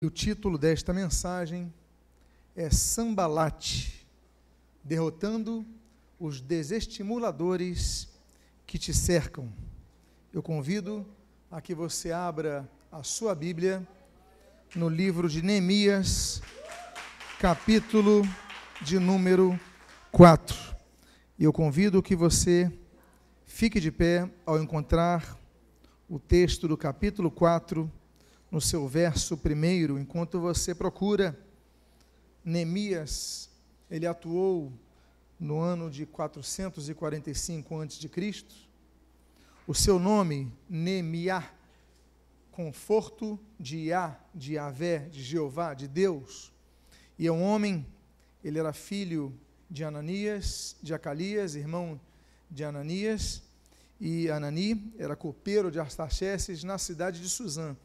E o título desta mensagem é Sambalate, derrotando os desestimuladores que te cercam. Eu convido a que você abra a sua Bíblia no livro de Neemias, capítulo de número 4. E eu convido que você fique de pé ao encontrar o texto do capítulo 4 no seu verso primeiro, enquanto você procura, Neemias, ele atuou no ano de 445 a.C. O seu nome, Neemiah, conforto de Iá, de Yahvé, de Jeová, de Deus. E é um homem, ele era filho de Ananias, de Acalias, irmão de Ananias, e Anani era copeiro de Artaxerxes na cidade de Suzã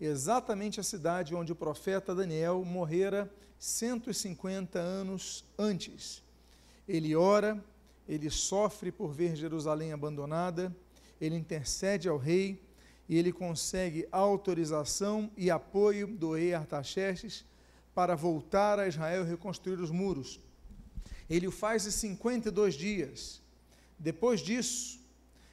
exatamente a cidade onde o profeta Daniel morrera 150 anos antes. Ele ora, ele sofre por ver Jerusalém abandonada, ele intercede ao rei e ele consegue autorização e apoio do rei Artaxerxes para voltar a Israel e reconstruir os muros. Ele o faz em 52 dias. Depois disso,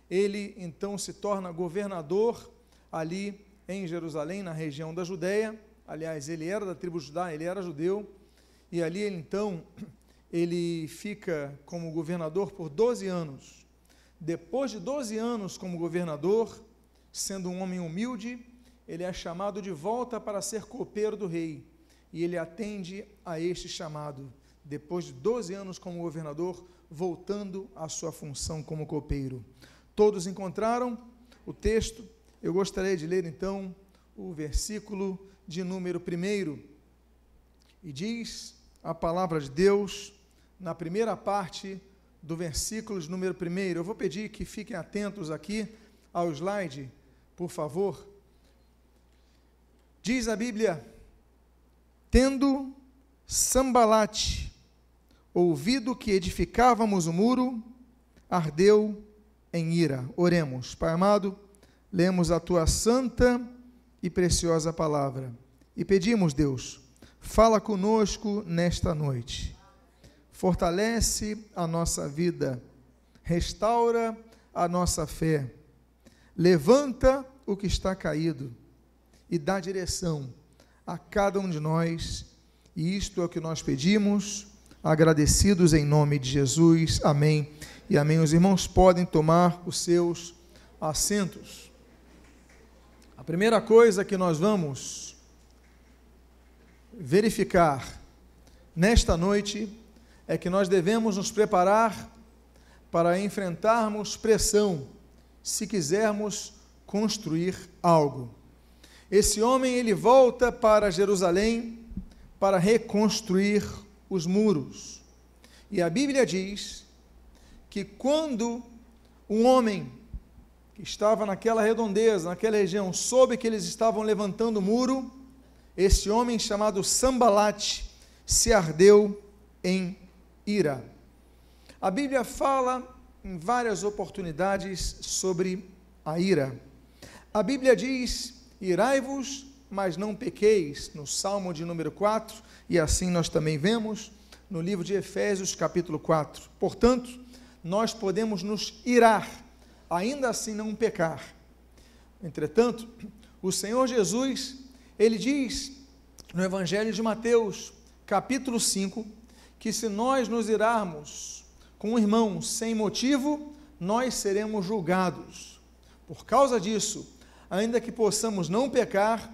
ele então se torna governador ali em Jerusalém, na região da Judéia. Aliás, ele era da tribo judá, ele era judeu. E ali, ele, então, ele fica como governador por 12 anos. Depois de 12 anos como governador, sendo um homem humilde, ele é chamado de volta para ser copeiro do rei. E ele atende a este chamado, depois de 12 anos como governador, voltando à sua função como copeiro. Todos encontraram o texto eu gostaria de ler então o versículo de número 1. E diz a palavra de Deus, na primeira parte do versículo de número 1. Eu vou pedir que fiquem atentos aqui ao slide, por favor. Diz a Bíblia: Tendo Sambalate ouvido que edificávamos o muro, ardeu em ira. Oremos. Pai amado, lemos a tua santa e preciosa palavra e pedimos, Deus, fala conosco nesta noite. Fortalece a nossa vida, restaura a nossa fé, levanta o que está caído e dá direção a cada um de nós. E isto é o que nós pedimos, agradecidos em nome de Jesus. Amém. E amém. Os irmãos podem tomar os seus assentos. A primeira coisa que nós vamos verificar nesta noite é que nós devemos nos preparar para enfrentarmos pressão, se quisermos construir algo. Esse homem ele volta para Jerusalém para reconstruir os muros. E a Bíblia diz que quando um homem que estava naquela redondeza, naquela região, soube que eles estavam levantando o muro, esse homem chamado Sambalate se ardeu em ira. A Bíblia fala em várias oportunidades sobre a ira. A Bíblia diz: irai-vos, mas não pequeis, no Salmo de número 4, e assim nós também vemos no livro de Efésios, capítulo 4. Portanto, nós podemos nos irar ainda assim não pecar. Entretanto, o Senhor Jesus, ele diz no Evangelho de Mateus, capítulo 5, que se nós nos irarmos com um irmão sem motivo, nós seremos julgados. Por causa disso, ainda que possamos não pecar,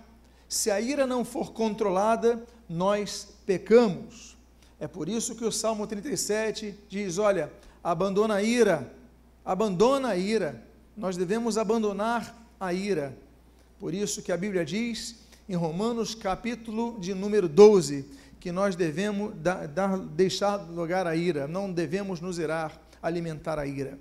se a ira não for controlada, nós pecamos. É por isso que o Salmo 37 diz: Olha, abandona a ira, abandona a ira. Nós devemos abandonar a ira. Por isso que a Bíblia diz em Romanos capítulo de número 12, que nós devemos dar, dar, deixar lugar à ira, não devemos nos irar, alimentar a ira.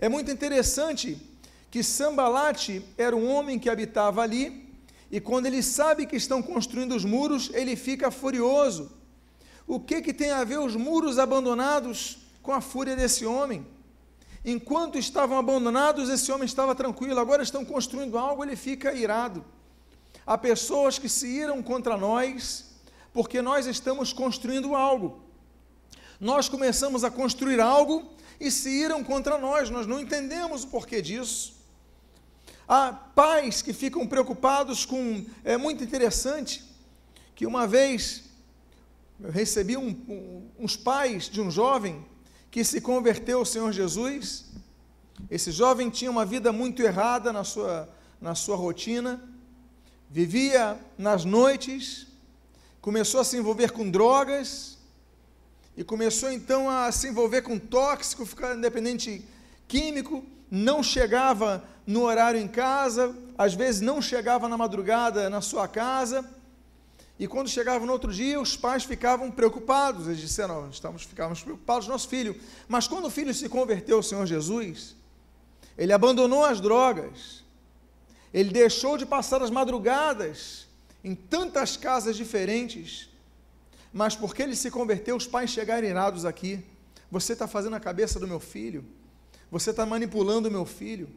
É muito interessante que Sambalate era um homem que habitava ali, e quando ele sabe que estão construindo os muros, ele fica furioso. O que, que tem a ver os muros abandonados com a fúria desse homem? Enquanto estavam abandonados, esse homem estava tranquilo, agora estão construindo algo, ele fica irado. há pessoas que se iram contra nós porque nós estamos construindo algo. Nós começamos a construir algo e se iram contra nós, nós não entendemos o porquê disso. Há pais que ficam preocupados com. É muito interessante que uma vez eu recebi um, um, uns pais de um jovem que se converteu ao Senhor Jesus. Esse jovem tinha uma vida muito errada na sua, na sua rotina, vivia nas noites, começou a se envolver com drogas e começou então a se envolver com tóxico, ficar independente químico, não chegava no horário em casa, às vezes não chegava na madrugada na sua casa e quando chegava no outro dia, os pais ficavam preocupados. Eles disseram: estamos, ficávamos preocupados, nosso filho. Mas quando o filho se converteu ao Senhor Jesus, ele abandonou as drogas, ele deixou de passar as madrugadas em tantas casas diferentes. Mas porque ele se converteu, os pais chegaram irados aqui. Você está fazendo a cabeça do meu filho, você está manipulando o meu filho.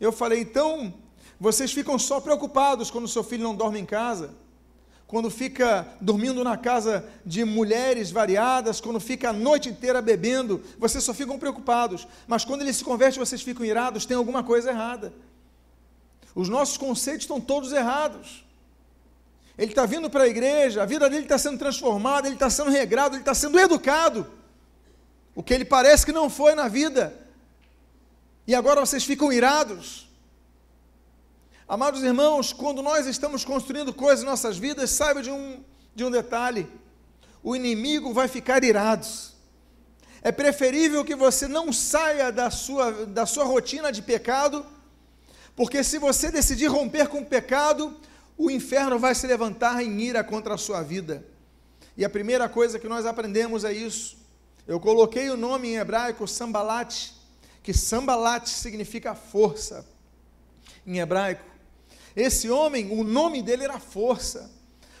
Eu falei: então, vocês ficam só preocupados quando seu filho não dorme em casa quando fica dormindo na casa de mulheres variadas, quando fica a noite inteira bebendo, vocês só ficam preocupados. Mas quando ele se converte, vocês ficam irados, tem alguma coisa errada. Os nossos conceitos estão todos errados. Ele está vindo para a igreja, a vida dele está sendo transformada, ele está sendo regrado, ele está sendo educado. O que ele parece que não foi na vida. E agora vocês ficam irados. Amados irmãos, quando nós estamos construindo coisas em nossas vidas, saiba de um, de um detalhe: o inimigo vai ficar irado. É preferível que você não saia da sua, da sua rotina de pecado, porque se você decidir romper com o pecado, o inferno vai se levantar em ira contra a sua vida. E a primeira coisa que nós aprendemos é isso. Eu coloquei o nome em hebraico Sambalat, que Sambalat significa força em hebraico. Esse homem, o nome dele era força.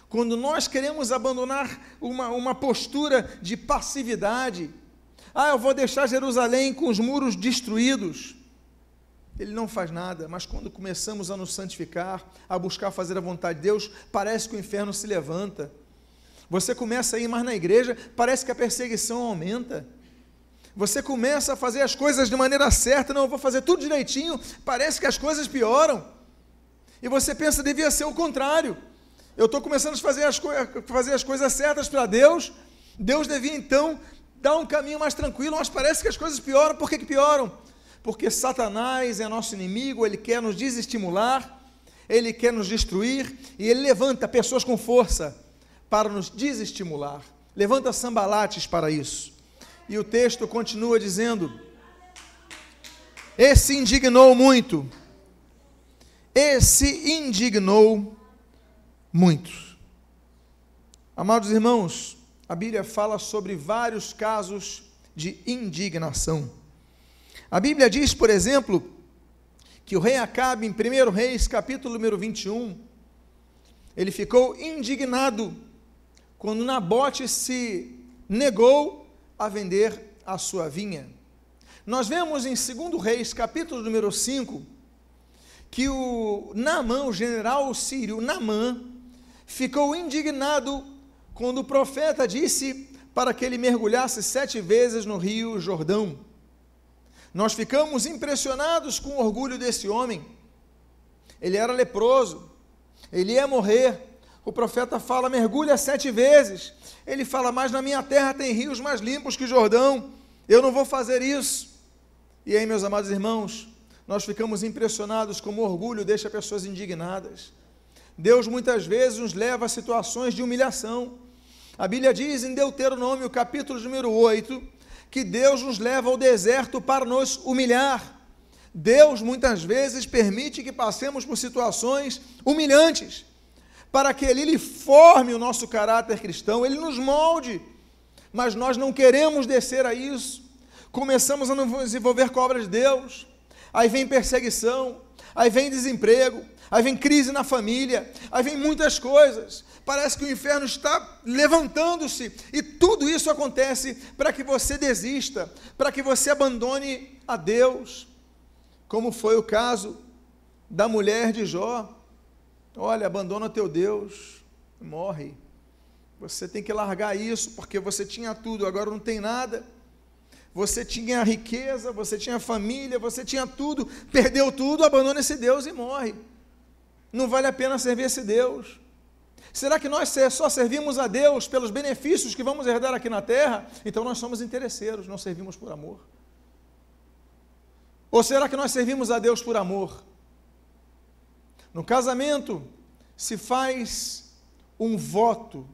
Quando nós queremos abandonar uma, uma postura de passividade, ah, eu vou deixar Jerusalém com os muros destruídos. Ele não faz nada, mas quando começamos a nos santificar, a buscar fazer a vontade de Deus, parece que o inferno se levanta. Você começa a ir mais na igreja, parece que a perseguição aumenta. Você começa a fazer as coisas de maneira certa, não, eu vou fazer tudo direitinho, parece que as coisas pioram. E você pensa, devia ser o contrário. Eu estou começando a fazer as, fazer as coisas certas para Deus. Deus devia então dar um caminho mais tranquilo, mas parece que as coisas pioram. Por que, que pioram? Porque Satanás é nosso inimigo, ele quer nos desestimular, ele quer nos destruir e ele levanta pessoas com força para nos desestimular. Levanta sambalates para isso. E o texto continua dizendo: Esse indignou muito e se indignou muito. Amados irmãos, a Bíblia fala sobre vários casos de indignação. A Bíblia diz, por exemplo, que o rei Acabe, em 1 Reis, capítulo número 21, ele ficou indignado quando Nabote se negou a vender a sua vinha. Nós vemos em 2 Reis, capítulo número 5, que o Namã, o general sírio Namã, ficou indignado quando o profeta disse para que ele mergulhasse sete vezes no rio Jordão. Nós ficamos impressionados com o orgulho desse homem. Ele era leproso, ele ia morrer. O profeta fala: mergulha sete vezes. Ele fala: mas na minha terra tem rios mais limpos que Jordão. Eu não vou fazer isso. E aí, meus amados irmãos, nós ficamos impressionados como orgulho deixa pessoas indignadas. Deus muitas vezes nos leva a situações de humilhação. A Bíblia diz em Deuteronômio, capítulo número 8, que Deus nos leva ao deserto para nos humilhar. Deus muitas vezes permite que passemos por situações humilhantes, para que Ele forme o nosso caráter cristão, Ele nos molde, mas nós não queremos descer a isso. Começamos a nos envolver com a obra de Deus, aí vem perseguição, aí vem desemprego, aí vem crise na família, aí vem muitas coisas. Parece que o inferno está levantando-se e tudo isso acontece para que você desista, para que você abandone a Deus, como foi o caso da mulher de Jó. Olha, abandona teu Deus, morre. Você tem que largar isso, porque você tinha tudo, agora não tem nada. Você tinha riqueza, você tinha família, você tinha tudo, perdeu tudo, abandona esse Deus e morre. Não vale a pena servir esse Deus. Será que nós só servimos a Deus pelos benefícios que vamos herdar aqui na terra? Então nós somos interesseiros, não servimos por amor. Ou será que nós servimos a Deus por amor? No casamento se faz um voto,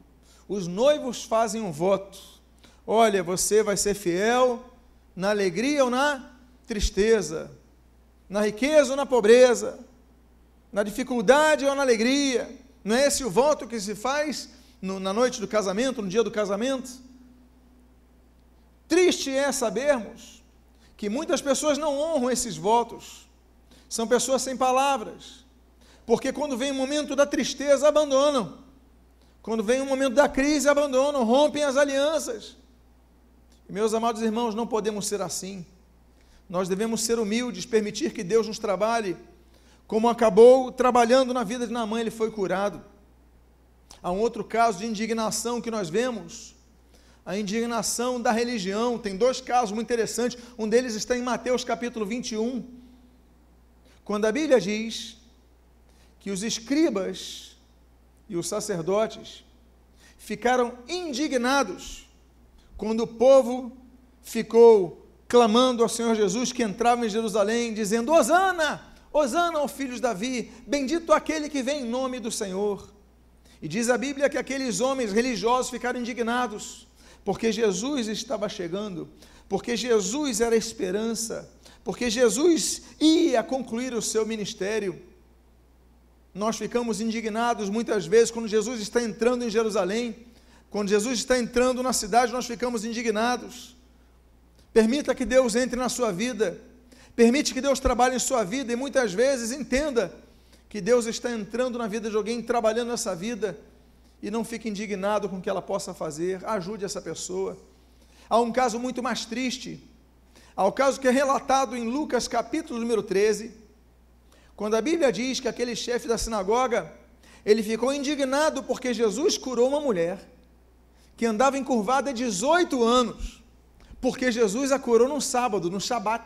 os noivos fazem um voto. Olha, você vai ser fiel na alegria ou na tristeza, na riqueza ou na pobreza, na dificuldade ou na alegria. Não é esse o voto que se faz no, na noite do casamento, no dia do casamento? Triste é sabermos que muitas pessoas não honram esses votos, são pessoas sem palavras, porque quando vem o momento da tristeza, abandonam, quando vem o momento da crise, abandonam, rompem as alianças. Meus amados irmãos, não podemos ser assim. Nós devemos ser humildes, permitir que Deus nos trabalhe como acabou trabalhando na vida de Naamã, ele foi curado. Há um outro caso de indignação que nós vemos, a indignação da religião. Tem dois casos muito interessantes. Um deles está em Mateus capítulo 21, quando a Bíblia diz que os escribas e os sacerdotes ficaram indignados quando o povo ficou clamando ao Senhor Jesus que entrava em Jerusalém, dizendo: Hosana! Osana ao filho de Davi, bendito aquele que vem em nome do Senhor. E diz a Bíblia que aqueles homens religiosos ficaram indignados, porque Jesus estava chegando, porque Jesus era a esperança, porque Jesus ia concluir o seu ministério. Nós ficamos indignados muitas vezes quando Jesus está entrando em Jerusalém, quando Jesus está entrando na cidade, nós ficamos indignados. Permita que Deus entre na sua vida Permite que Deus trabalhe em sua vida e muitas vezes entenda que Deus está entrando na vida de alguém, trabalhando nessa vida e não fique indignado com o que ela possa fazer. Ajude essa pessoa. Há um caso muito mais triste. Há o caso que é relatado em Lucas capítulo número 13, quando a Bíblia diz que aquele chefe da sinagoga, ele ficou indignado porque Jesus curou uma mulher que andava encurvada há 18 anos, porque Jesus a curou num sábado, no Shabat.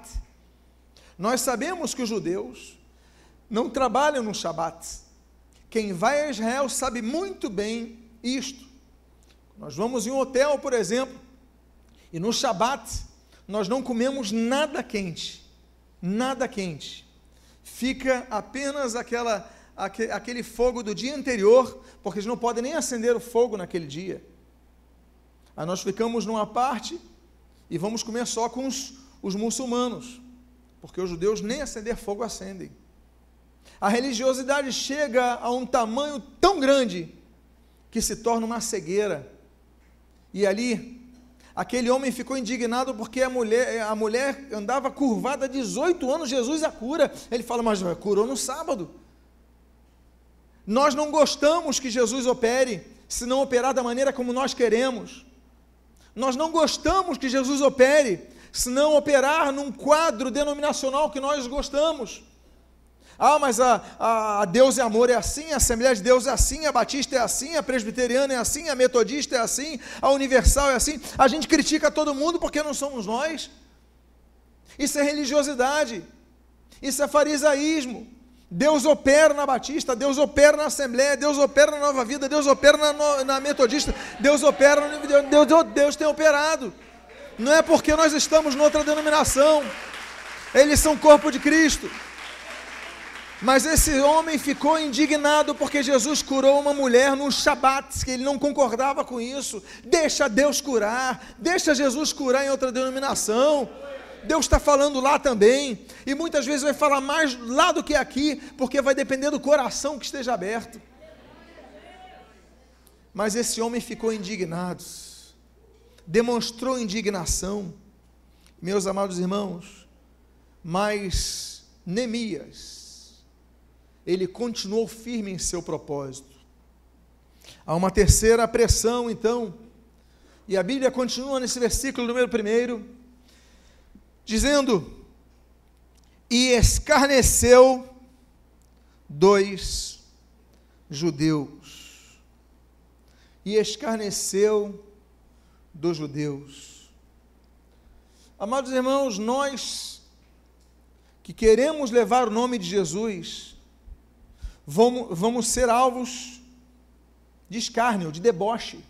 Nós sabemos que os judeus não trabalham no Shabat. Quem vai a Israel sabe muito bem isto. Nós vamos em um hotel, por exemplo, e no Shabat nós não comemos nada quente, nada quente. Fica apenas aquela, aquele fogo do dia anterior, porque eles não podem nem acender o fogo naquele dia. Aí nós ficamos numa parte e vamos comer só com os, os muçulmanos porque os judeus nem acender fogo acendem. A religiosidade chega a um tamanho tão grande que se torna uma cegueira. E ali, aquele homem ficou indignado porque a mulher, a mulher andava curvada há 18 anos, Jesus a cura. Ele fala, mas curou no sábado. Nós não gostamos que Jesus opere, se não operar da maneira como nós queremos. Nós não gostamos que Jesus opere, se não operar num quadro denominacional que nós gostamos. Ah, mas a, a, a, Deus é amor é assim, a Assembleia de Deus é assim, a Batista é assim, a Presbiteriana é assim, a Metodista é assim, a Universal é assim. A gente critica todo mundo porque não somos nós. Isso é religiosidade, isso é farisaísmo. Deus opera na Batista, Deus opera na Assembleia, Deus opera na Nova Vida, Deus opera na, na Metodista, Deus opera, Deus, Deus, Deus tem operado não é porque nós estamos noutra denominação, eles são corpo de Cristo. Mas esse homem ficou indignado porque Jesus curou uma mulher num shabat, que ele não concordava com isso. Deixa Deus curar, deixa Jesus curar em outra denominação. Deus está falando lá também, e muitas vezes vai falar mais lá do que aqui, porque vai depender do coração que esteja aberto. Mas esse homem ficou indignado demonstrou indignação, meus amados irmãos, mas Neemias, ele continuou firme em seu propósito. Há uma terceira pressão, então, e a Bíblia continua nesse versículo número primeiro, dizendo: E escarneceu dois judeus e escarneceu dos judeus. Amados irmãos, nós que queremos levar o nome de Jesus, vamos, vamos ser alvos de escárnio, de deboche.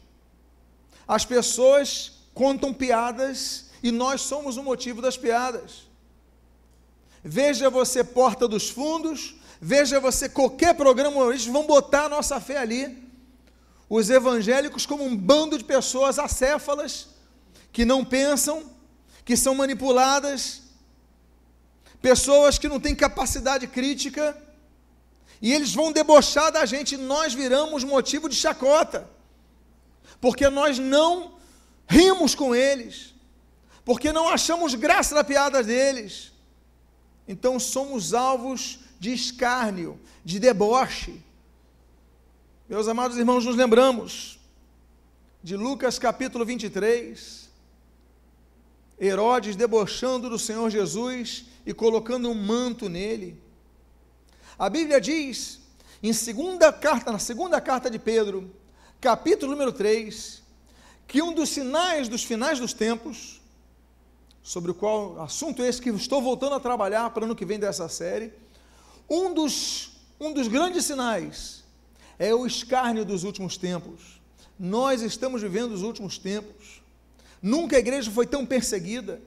As pessoas contam piadas e nós somos o motivo das piadas. Veja você Porta dos Fundos, veja você qualquer programa, eles vão botar a nossa fé ali. Os evangélicos como um bando de pessoas acéfalas, que não pensam, que são manipuladas, pessoas que não têm capacidade crítica, e eles vão debochar da gente, e nós viramos motivo de chacota, porque nós não rimos com eles, porque não achamos graça na piada deles. Então somos alvos de escárnio, de deboche. Meus amados irmãos, nos lembramos de Lucas capítulo 23, Herodes debochando do Senhor Jesus e colocando um manto nele. A Bíblia diz, em segunda carta, na segunda carta de Pedro, capítulo número 3, que um dos sinais dos finais dos tempos, sobre o qual assunto esse que estou voltando a trabalhar para ano que vem dessa série, um dos, um dos grandes sinais é o escárnio dos últimos tempos. Nós estamos vivendo os últimos tempos. Nunca a igreja foi tão perseguida.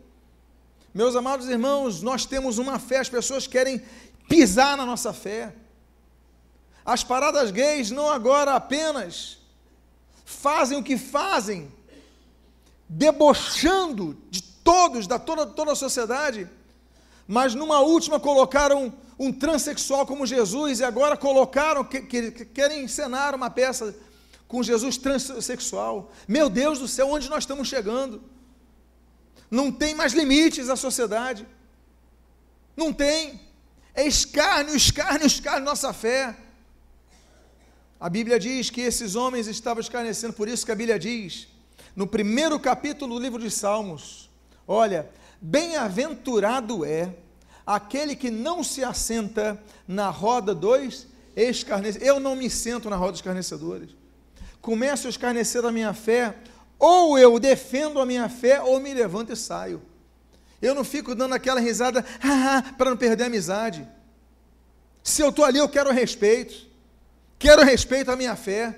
Meus amados irmãos, nós temos uma fé, as pessoas querem pisar na nossa fé. As paradas gays não agora apenas fazem o que fazem, debochando de todos, da toda, toda a sociedade, mas numa última colocaram um transexual como Jesus e agora colocaram, que, que, que querem encenar uma peça com Jesus transexual. Meu Deus do céu, onde nós estamos chegando? Não tem mais limites a sociedade. Não tem. É escárnio, escárnio, escárnio nossa fé. A Bíblia diz que esses homens estavam escarnecendo, por isso que a Bíblia diz, no primeiro capítulo do livro de Salmos, olha, bem-aventurado é aquele que não se assenta na roda dos escarnecedores. Eu não me sento na roda dos escarnecedores. Começo a escarnecer da minha fé, ou eu defendo a minha fé, ou me levanto e saio. Eu não fico dando aquela risada para não perder a amizade. Se eu estou ali, eu quero respeito. Quero respeito à minha fé.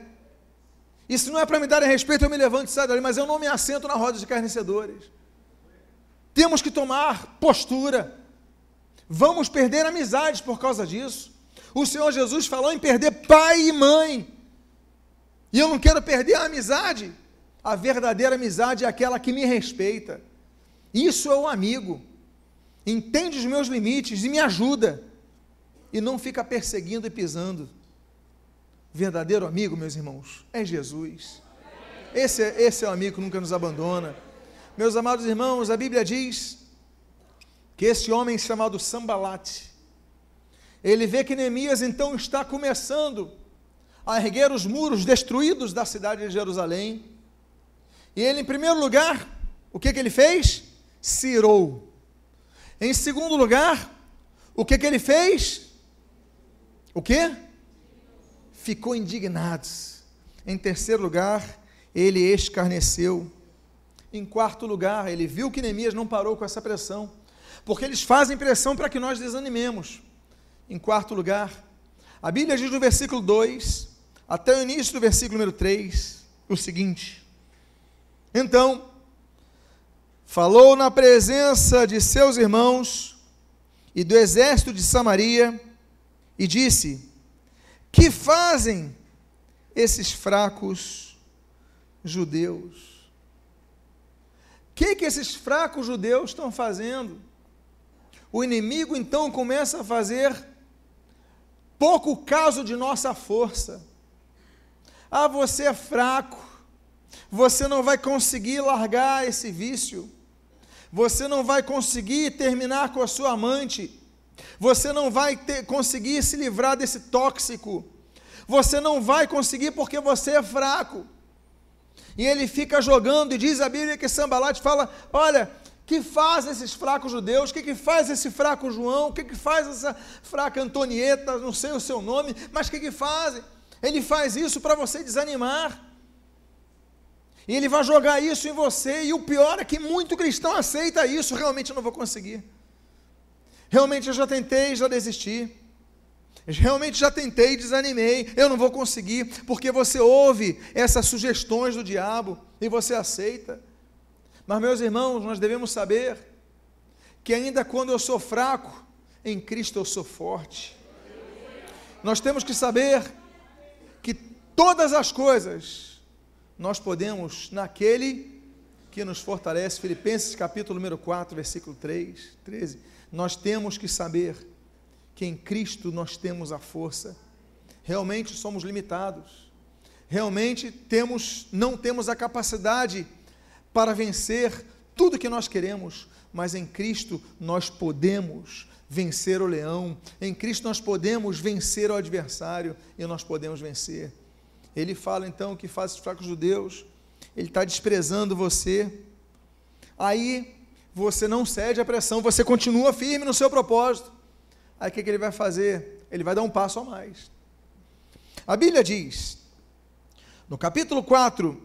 E se não é para me dar respeito, eu me levanto e saio dali, mas eu não me assento na roda de escarnecedores. Temos que tomar postura. Vamos perder amizades por causa disso. O Senhor Jesus falou em perder pai e mãe. E eu não quero perder a amizade. A verdadeira amizade é aquela que me respeita. Isso é um amigo. Entende os meus limites e me ajuda. E não fica perseguindo e pisando. Verdadeiro amigo, meus irmãos, é Jesus. Esse é, esse é o amigo que nunca nos abandona. Meus amados irmãos, a Bíblia diz que esse homem chamado Sambalate, ele vê que Neemias então está começando a erguer os muros destruídos da cidade de Jerusalém. E ele, em primeiro lugar, o que, que ele fez? Cirou. Em segundo lugar, o que, que ele fez? O que? Ficou indignado. Em terceiro lugar, ele escarneceu. Em quarto lugar, ele viu que Neemias não parou com essa pressão porque eles fazem pressão para que nós desanimemos. Em quarto lugar, a Bíblia diz no versículo 2, até o início do versículo número 3, o seguinte: Então, falou na presença de seus irmãos e do exército de Samaria, e disse: Que fazem esses fracos judeus? Que, que esses fracos judeus estão fazendo? o inimigo então começa a fazer pouco caso de nossa força. Ah, você é fraco, você não vai conseguir largar esse vício, você não vai conseguir terminar com a sua amante, você não vai ter, conseguir se livrar desse tóxico, você não vai conseguir porque você é fraco. E ele fica jogando, e diz a Bíblia que Sambalate fala: Olha, que faz esses fracos judeus? O que, que faz esse fraco João? O que, que faz essa fraca Antonieta? Não sei o seu nome, mas o que, que fazem? Ele faz isso para você desanimar. E ele vai jogar isso em você, e o pior é que muito cristão aceita isso. Realmente eu não vou conseguir. Realmente eu já tentei, já desisti. Realmente já tentei, desanimei, eu não vou conseguir, porque você ouve essas sugestões do diabo e você aceita. Mas, meus irmãos, nós devemos saber que ainda quando eu sou fraco, em Cristo eu sou forte. Nós temos que saber que todas as coisas nós podemos naquele que nos fortalece. Filipenses capítulo número 4, versículo 3, 13. Nós temos que saber que em Cristo nós temos a força. Realmente somos limitados. Realmente temos não temos a capacidade para vencer tudo que nós queremos, mas em Cristo nós podemos vencer o leão, em Cristo nós podemos vencer o adversário e nós podemos vencer. Ele fala então que faz os fracos judeus, ele está desprezando você, aí você não cede à pressão, você continua firme no seu propósito. Aí o que, que ele vai fazer? Ele vai dar um passo a mais. A Bíblia diz, no capítulo 4,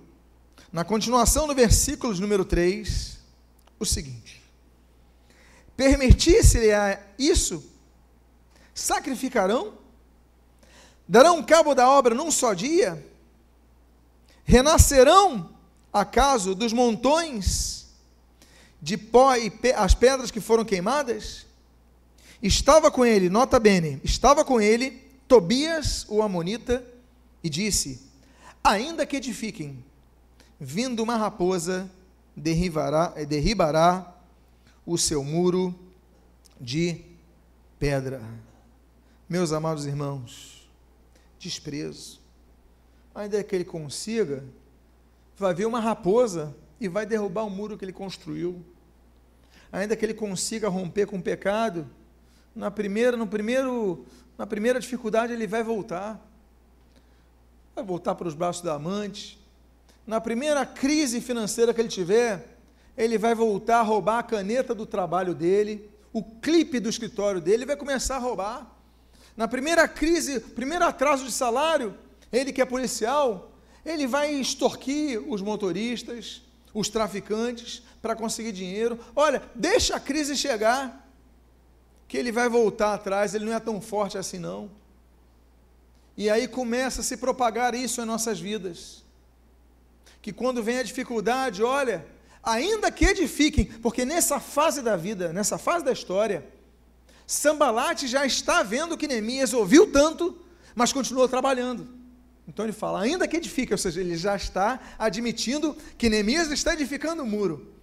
na continuação do versículo número 3, o seguinte: Permitisse-lhe isso, sacrificarão, darão cabo da obra num só dia, renascerão, acaso, dos montões de pó e pe as pedras que foram queimadas? Estava com ele, nota bene, estava com ele Tobias, o Amonita, e disse: Ainda que edifiquem, vindo uma raposa, derribará, derribará o seu muro de pedra. Meus amados irmãos, desprezo. Ainda que ele consiga, vai vir uma raposa e vai derrubar o muro que ele construiu. Ainda que ele consiga romper com o pecado, na primeira, no primeiro, na primeira dificuldade ele vai voltar. Vai voltar para os braços da amante. Na primeira crise financeira que ele tiver, ele vai voltar a roubar a caneta do trabalho dele, o clipe do escritório dele, ele vai começar a roubar. Na primeira crise, primeiro atraso de salário, ele que é policial, ele vai extorquir os motoristas, os traficantes, para conseguir dinheiro. Olha, deixa a crise chegar que ele vai voltar atrás, ele não é tão forte assim não. E aí começa a se propagar isso em nossas vidas. Que quando vem a dificuldade, olha, ainda que edifiquem, porque nessa fase da vida, nessa fase da história, Sambalate já está vendo que Neemias ouviu tanto, mas continuou trabalhando. Então ele fala, ainda que edifique, ou seja, ele já está admitindo que Neemias está edificando o muro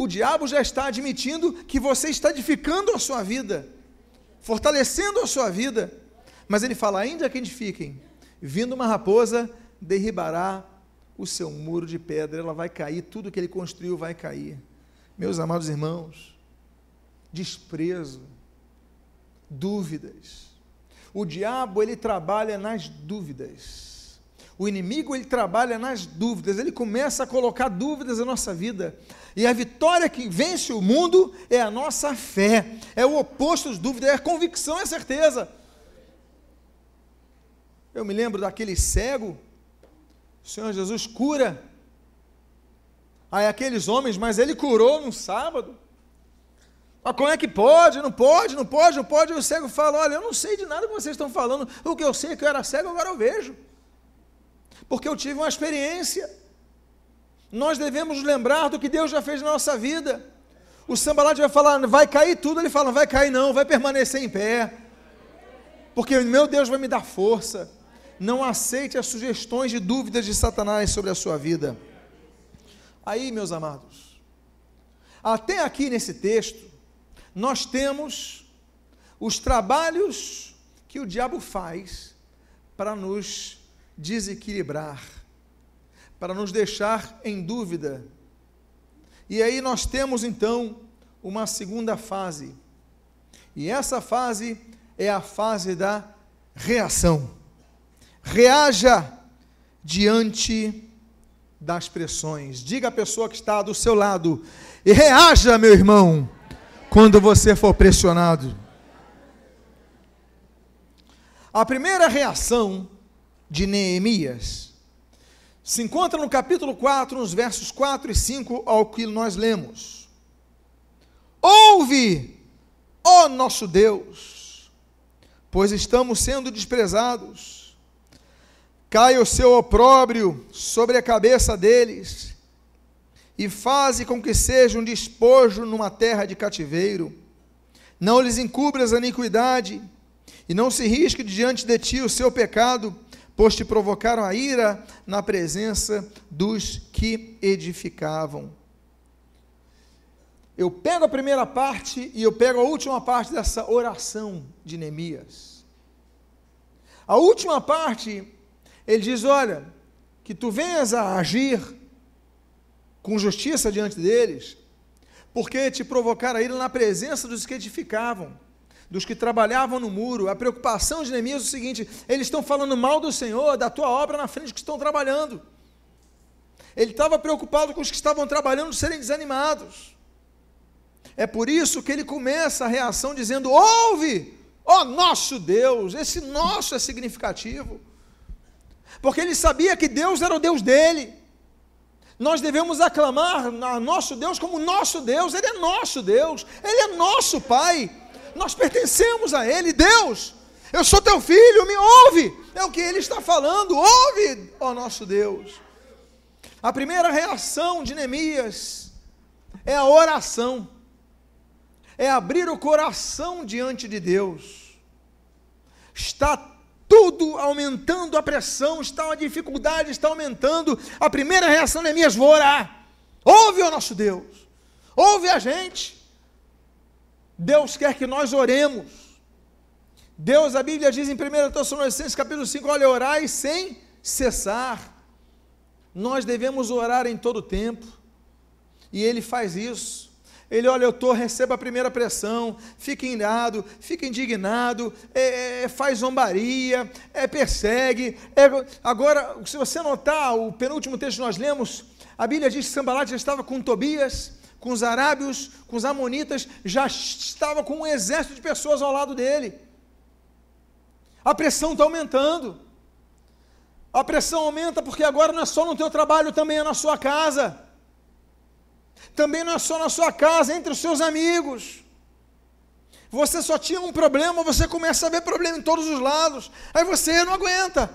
o diabo já está admitindo que você está edificando a sua vida, fortalecendo a sua vida. Mas ele fala: ainda que edifiquem, vindo uma raposa, derribará o seu muro de pedra, ela vai cair, tudo que ele construiu vai cair. Meus amados irmãos, desprezo, dúvidas. O diabo ele trabalha nas dúvidas. O inimigo ele trabalha nas dúvidas, ele começa a colocar dúvidas na nossa vida. E a vitória que vence o mundo é a nossa fé, é o oposto das dúvidas, é a convicção, é a certeza. Eu me lembro daquele cego, o Senhor Jesus cura. Aí aqueles homens, mas ele curou no sábado. Mas como é que pode? Não pode, não pode, não pode. E o cego fala: Olha, eu não sei de nada que vocês estão falando. O que eu sei é que eu era cego, agora eu vejo porque eu tive uma experiência. Nós devemos lembrar do que Deus já fez na nossa vida. O sambalate vai falar, vai cair tudo, ele fala, vai cair não, vai permanecer em pé. Porque meu Deus vai me dar força. Não aceite as sugestões de dúvidas de Satanás sobre a sua vida. Aí, meus amados, até aqui nesse texto, nós temos os trabalhos que o diabo faz para nos desequilibrar, para nos deixar em dúvida. E aí nós temos então uma segunda fase. E essa fase é a fase da reação. Reaja diante das pressões. Diga à pessoa que está do seu lado: e reaja, meu irmão, quando você for pressionado. A primeira reação de Neemias se encontra no capítulo 4, nos versos 4 e 5, ao que nós lemos. Ouve, ó nosso Deus, pois estamos sendo desprezados. Caia o seu opróbrio sobre a cabeça deles, e faze com que seja um despojo numa terra de cativeiro. Não lhes encubras a iniquidade, e não se risque diante de ti o seu pecado, pois te provocaram a ira na presença dos que edificavam. Eu pego a primeira parte e eu pego a última parte dessa oração de Neemias. A última parte, ele diz: Olha, que tu venhas a agir com justiça diante deles, porque te provocaram a ira na presença dos que edificavam dos que trabalhavam no muro. A preocupação de Neemias é o seguinte: eles estão falando mal do Senhor, da tua obra na frente que estão trabalhando. Ele estava preocupado com os que estavam trabalhando serem desanimados. É por isso que ele começa a reação dizendo: Ouve, ó nosso Deus. Esse nosso é significativo. Porque ele sabia que Deus era o Deus dele. Nós devemos aclamar a nosso Deus como nosso Deus, Ele é nosso Deus, Ele é nosso Pai nós pertencemos a Ele, Deus. Eu sou teu filho, me ouve. É o que Ele está falando, ouve, ó nosso Deus. A primeira reação de Neemias é a oração, é abrir o coração diante de Deus. Está tudo aumentando a pressão, está a dificuldade, está aumentando. A primeira reação de Neemias, vou orar. Ouve, ó nosso Deus, ouve a gente. Deus quer que nós oremos. Deus, a Bíblia diz em 1 Tessalonicenses capítulo 5, olha, orai sem cessar. Nós devemos orar em todo tempo. E Ele faz isso. Ele, olha, eu estou, receba a primeira pressão, fica irado, fica indignado, é, é, faz zombaria, é, persegue. É, agora, se você notar, o penúltimo texto que nós lemos, a Bíblia diz que Sambalat já estava com Tobias, com os arábios, com os amonitas, já estava com um exército de pessoas ao lado dele. A pressão está aumentando. A pressão aumenta porque agora não é só no teu trabalho, também é na sua casa. Também não é só na sua casa, entre os seus amigos. Você só tinha um problema, você começa a ver problema em todos os lados. Aí você não aguenta.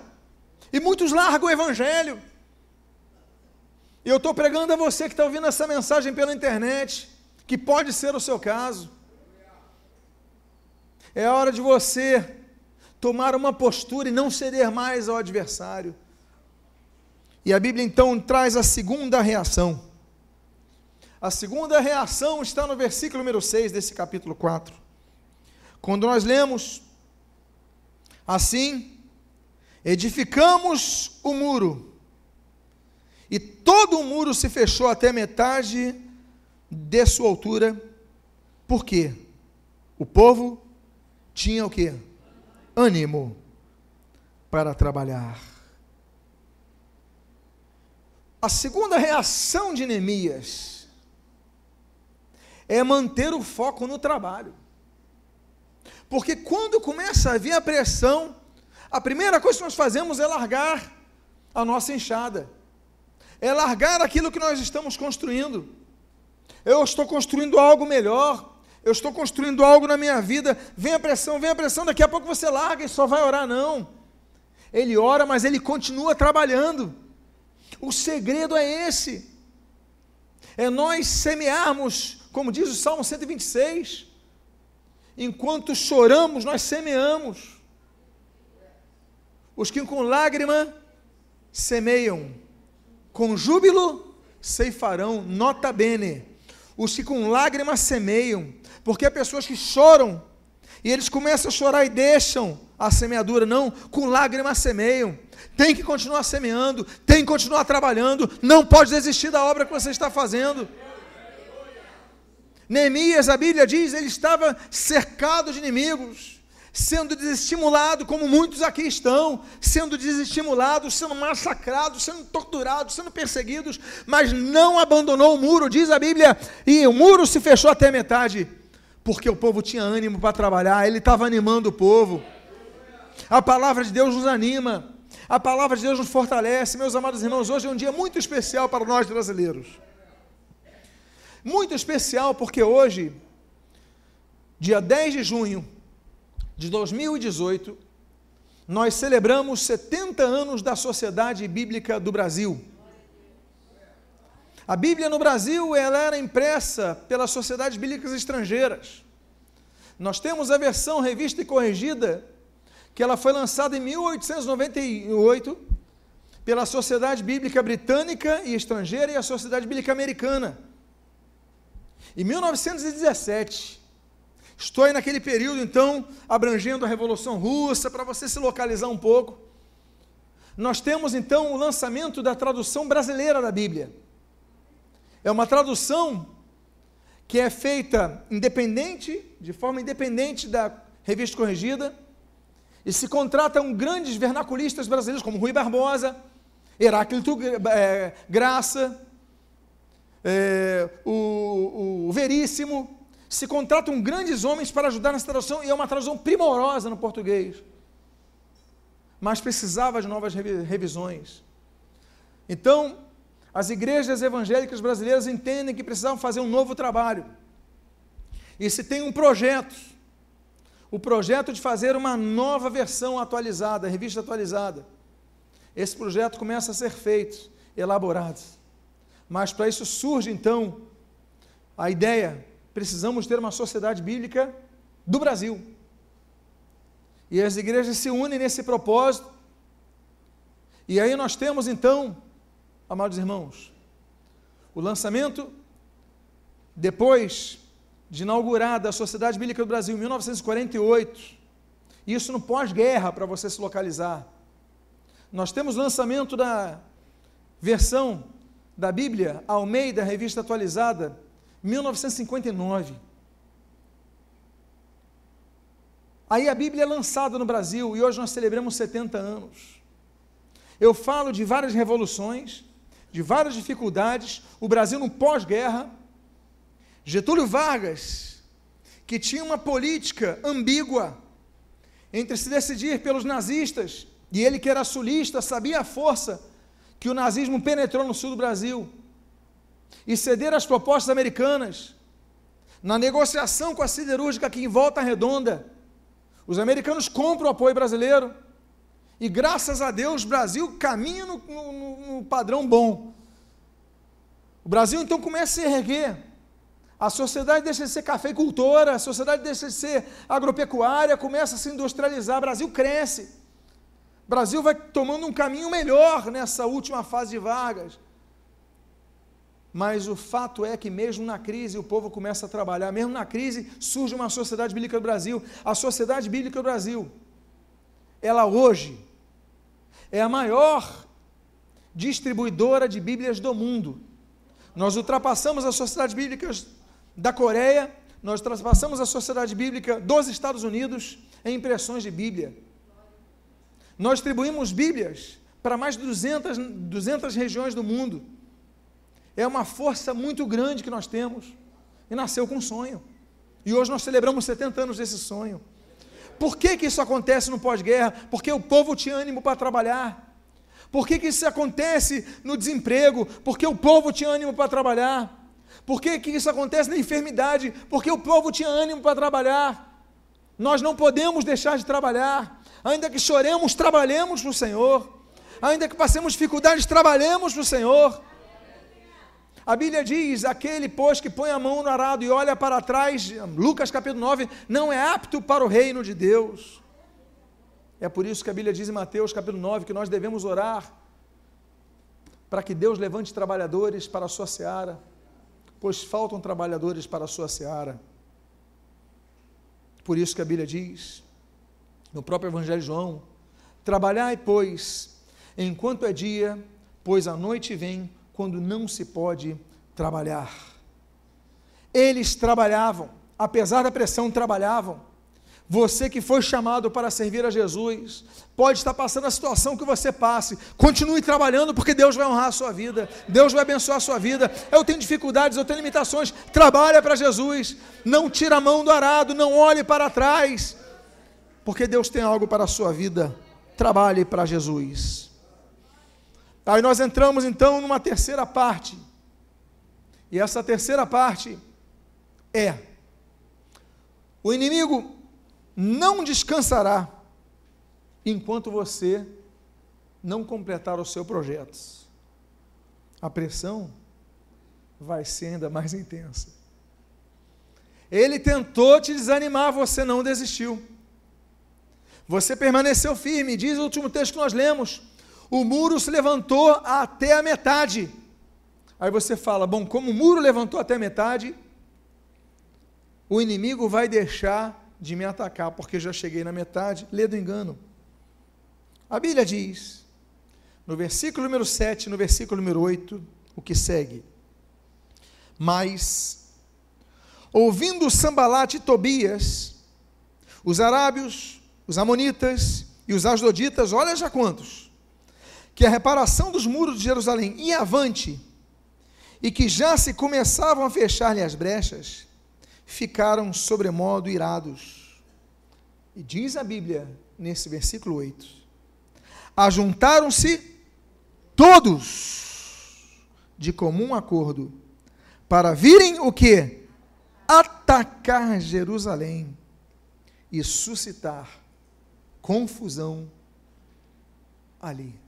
E muitos largam o evangelho. E eu estou pregando a você que está ouvindo essa mensagem pela internet, que pode ser o seu caso. É hora de você tomar uma postura e não ceder mais ao adversário. E a Bíblia então traz a segunda reação. A segunda reação está no versículo número 6 desse capítulo 4. Quando nós lemos assim: edificamos o muro e todo o muro se fechou até metade de sua altura. Por quê? O povo tinha o quê? Ânimo para trabalhar. A segunda reação de Neemias é manter o foco no trabalho. Porque quando começa a vir a pressão, a primeira coisa que nós fazemos é largar a nossa enxada é largar aquilo que nós estamos construindo. Eu estou construindo algo melhor, eu estou construindo algo na minha vida. Vem a pressão, vem a pressão, daqui a pouco você larga e só vai orar, não. Ele ora, mas ele continua trabalhando. O segredo é esse. É nós semearmos, como diz o Salmo 126. Enquanto choramos, nós semeamos. Os que com lágrima semeiam com júbilo ceifarão, nota bene. Os que com lágrimas semeiam, porque há pessoas que choram, e eles começam a chorar e deixam a semeadura, não, com lágrimas semeiam. Tem que continuar semeando, tem que continuar trabalhando, não pode desistir da obra que você está fazendo. Neemias, a Bíblia diz, ele estava cercado de inimigos sendo desestimulado, como muitos aqui estão, sendo desestimulados, sendo massacrados, sendo torturados, sendo perseguidos, mas não abandonou o muro, diz a Bíblia, e o muro se fechou até metade, porque o povo tinha ânimo para trabalhar, ele estava animando o povo. A palavra de Deus nos anima. A palavra de Deus nos fortalece. Meus amados irmãos, hoje é um dia muito especial para nós brasileiros. Muito especial porque hoje, dia 10 de junho de 2018, nós celebramos 70 anos da Sociedade Bíblica do Brasil. A Bíblia no Brasil ela era impressa pelas sociedades bíblicas estrangeiras. Nós temos a versão revista e corrigida, que ela foi lançada em 1898 pela Sociedade Bíblica Britânica e Estrangeira e a Sociedade Bíblica Americana. Em 1917, estou aí naquele período, então, abrangendo a Revolução Russa, para você se localizar um pouco. Nós temos, então, o lançamento da tradução brasileira da Bíblia. É uma tradução que é feita independente, de forma independente da revista corrigida, e se contratam grandes vernaculistas brasileiros, como Rui Barbosa, Heráclito é, Graça, é, o, o Veríssimo, se contratam grandes homens para ajudar nessa tradução, e é uma tradução primorosa no português. Mas precisava de novas revisões. Então, as igrejas evangélicas brasileiras entendem que precisavam fazer um novo trabalho. E se tem um projeto, o projeto de fazer uma nova versão atualizada, revista atualizada. Esse projeto começa a ser feito, elaborado. Mas para isso surge então a ideia: precisamos ter uma sociedade bíblica do Brasil. E as igrejas se unem nesse propósito. E aí nós temos então amados irmãos, o lançamento, depois de inaugurada a Sociedade Bíblica do Brasil em 1948, isso no pós-guerra, para você se localizar, nós temos o lançamento da versão da Bíblia Almeida, revista atualizada, 1959. Aí a Bíblia é lançada no Brasil e hoje nós celebramos 70 anos. Eu falo de várias revoluções, de várias dificuldades, o Brasil no pós-guerra, Getúlio Vargas, que tinha uma política ambígua entre se decidir pelos nazistas, e ele que era sulista, sabia a força que o nazismo penetrou no sul do Brasil, e ceder às propostas americanas, na negociação com a siderúrgica aqui em Volta Redonda, os americanos compram o apoio brasileiro, e graças a Deus, o Brasil caminha no, no, no padrão bom. O Brasil então começa a se erguer. A sociedade deixa de ser cafeicultora, a sociedade deixa de ser agropecuária, começa a se industrializar. O Brasil cresce. O Brasil vai tomando um caminho melhor nessa última fase de Vargas. Mas o fato é que, mesmo na crise, o povo começa a trabalhar. Mesmo na crise, surge uma sociedade bíblica do Brasil. A sociedade bíblica do Brasil, ela hoje é a maior distribuidora de Bíblias do mundo. Nós ultrapassamos as sociedades bíblicas da Coreia, nós ultrapassamos a sociedade bíblica dos Estados Unidos em impressões de Bíblia. Nós distribuímos Bíblias para mais de 200, 200 regiões do mundo. É uma força muito grande que nós temos. E nasceu com um sonho. E hoje nós celebramos 70 anos desse sonho. Por que, que isso acontece no pós-guerra? Porque o povo tinha ânimo para trabalhar. Por que, que isso acontece no desemprego? Porque o povo tinha ânimo para trabalhar. Por que, que isso acontece na enfermidade? Porque o povo tinha ânimo para trabalhar. Nós não podemos deixar de trabalhar. Ainda que choremos, trabalhemos para o Senhor. Ainda que passemos dificuldades, trabalhemos para o Senhor. A Bíblia diz: aquele, pois, que põe a mão no arado e olha para trás, Lucas capítulo 9, não é apto para o reino de Deus. É por isso que a Bíblia diz em Mateus capítulo 9 que nós devemos orar para que Deus levante trabalhadores para a sua seara, pois faltam trabalhadores para a sua seara. Por isso que a Bíblia diz, no próprio Evangelho de João: Trabalhai, pois, enquanto é dia, pois a noite vem quando não se pode trabalhar. Eles trabalhavam, apesar da pressão, trabalhavam. Você que foi chamado para servir a Jesus, pode estar passando a situação que você passe. Continue trabalhando, porque Deus vai honrar a sua vida, Deus vai abençoar a sua vida. Eu tenho dificuldades, eu tenho limitações. Trabalha para Jesus, não tira a mão do arado, não olhe para trás, porque Deus tem algo para a sua vida. trabalhe para Jesus. Aí nós entramos então numa terceira parte. E essa terceira parte é: o inimigo não descansará enquanto você não completar o seu projeto. A pressão vai ser ainda mais intensa. Ele tentou te desanimar, você não desistiu. Você permaneceu firme, diz o último texto que nós lemos. O muro se levantou até a metade. Aí você fala: bom, como o muro levantou até a metade, o inimigo vai deixar de me atacar, porque já cheguei na metade. Lê do engano. A Bíblia diz, no versículo número 7, no versículo número 8, o que segue. Mas, ouvindo Sambalate e Tobias, os arábios, os amonitas e os asdoditas, olha já quantos, que a reparação dos muros de Jerusalém ia avante, e que já se começavam a fechar-lhe as brechas, ficaram sobremodo irados. E diz a Bíblia, nesse versículo 8: Ajuntaram-se todos de comum acordo para virem o que? Atacar Jerusalém e suscitar confusão ali.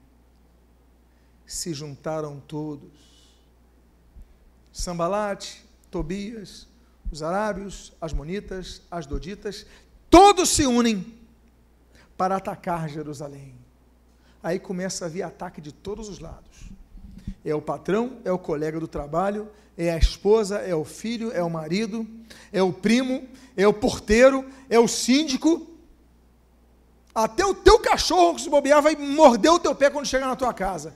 Se juntaram todos Sambalate, Tobias, os arábios, as monitas, as doditas, todos se unem para atacar Jerusalém. Aí começa a vir ataque de todos os lados. É o patrão, é o colega do trabalho, é a esposa, é o filho, é o marido, é o primo, é o porteiro, é o síndico. Até o teu cachorro que se bobear vai morder o teu pé quando chegar na tua casa.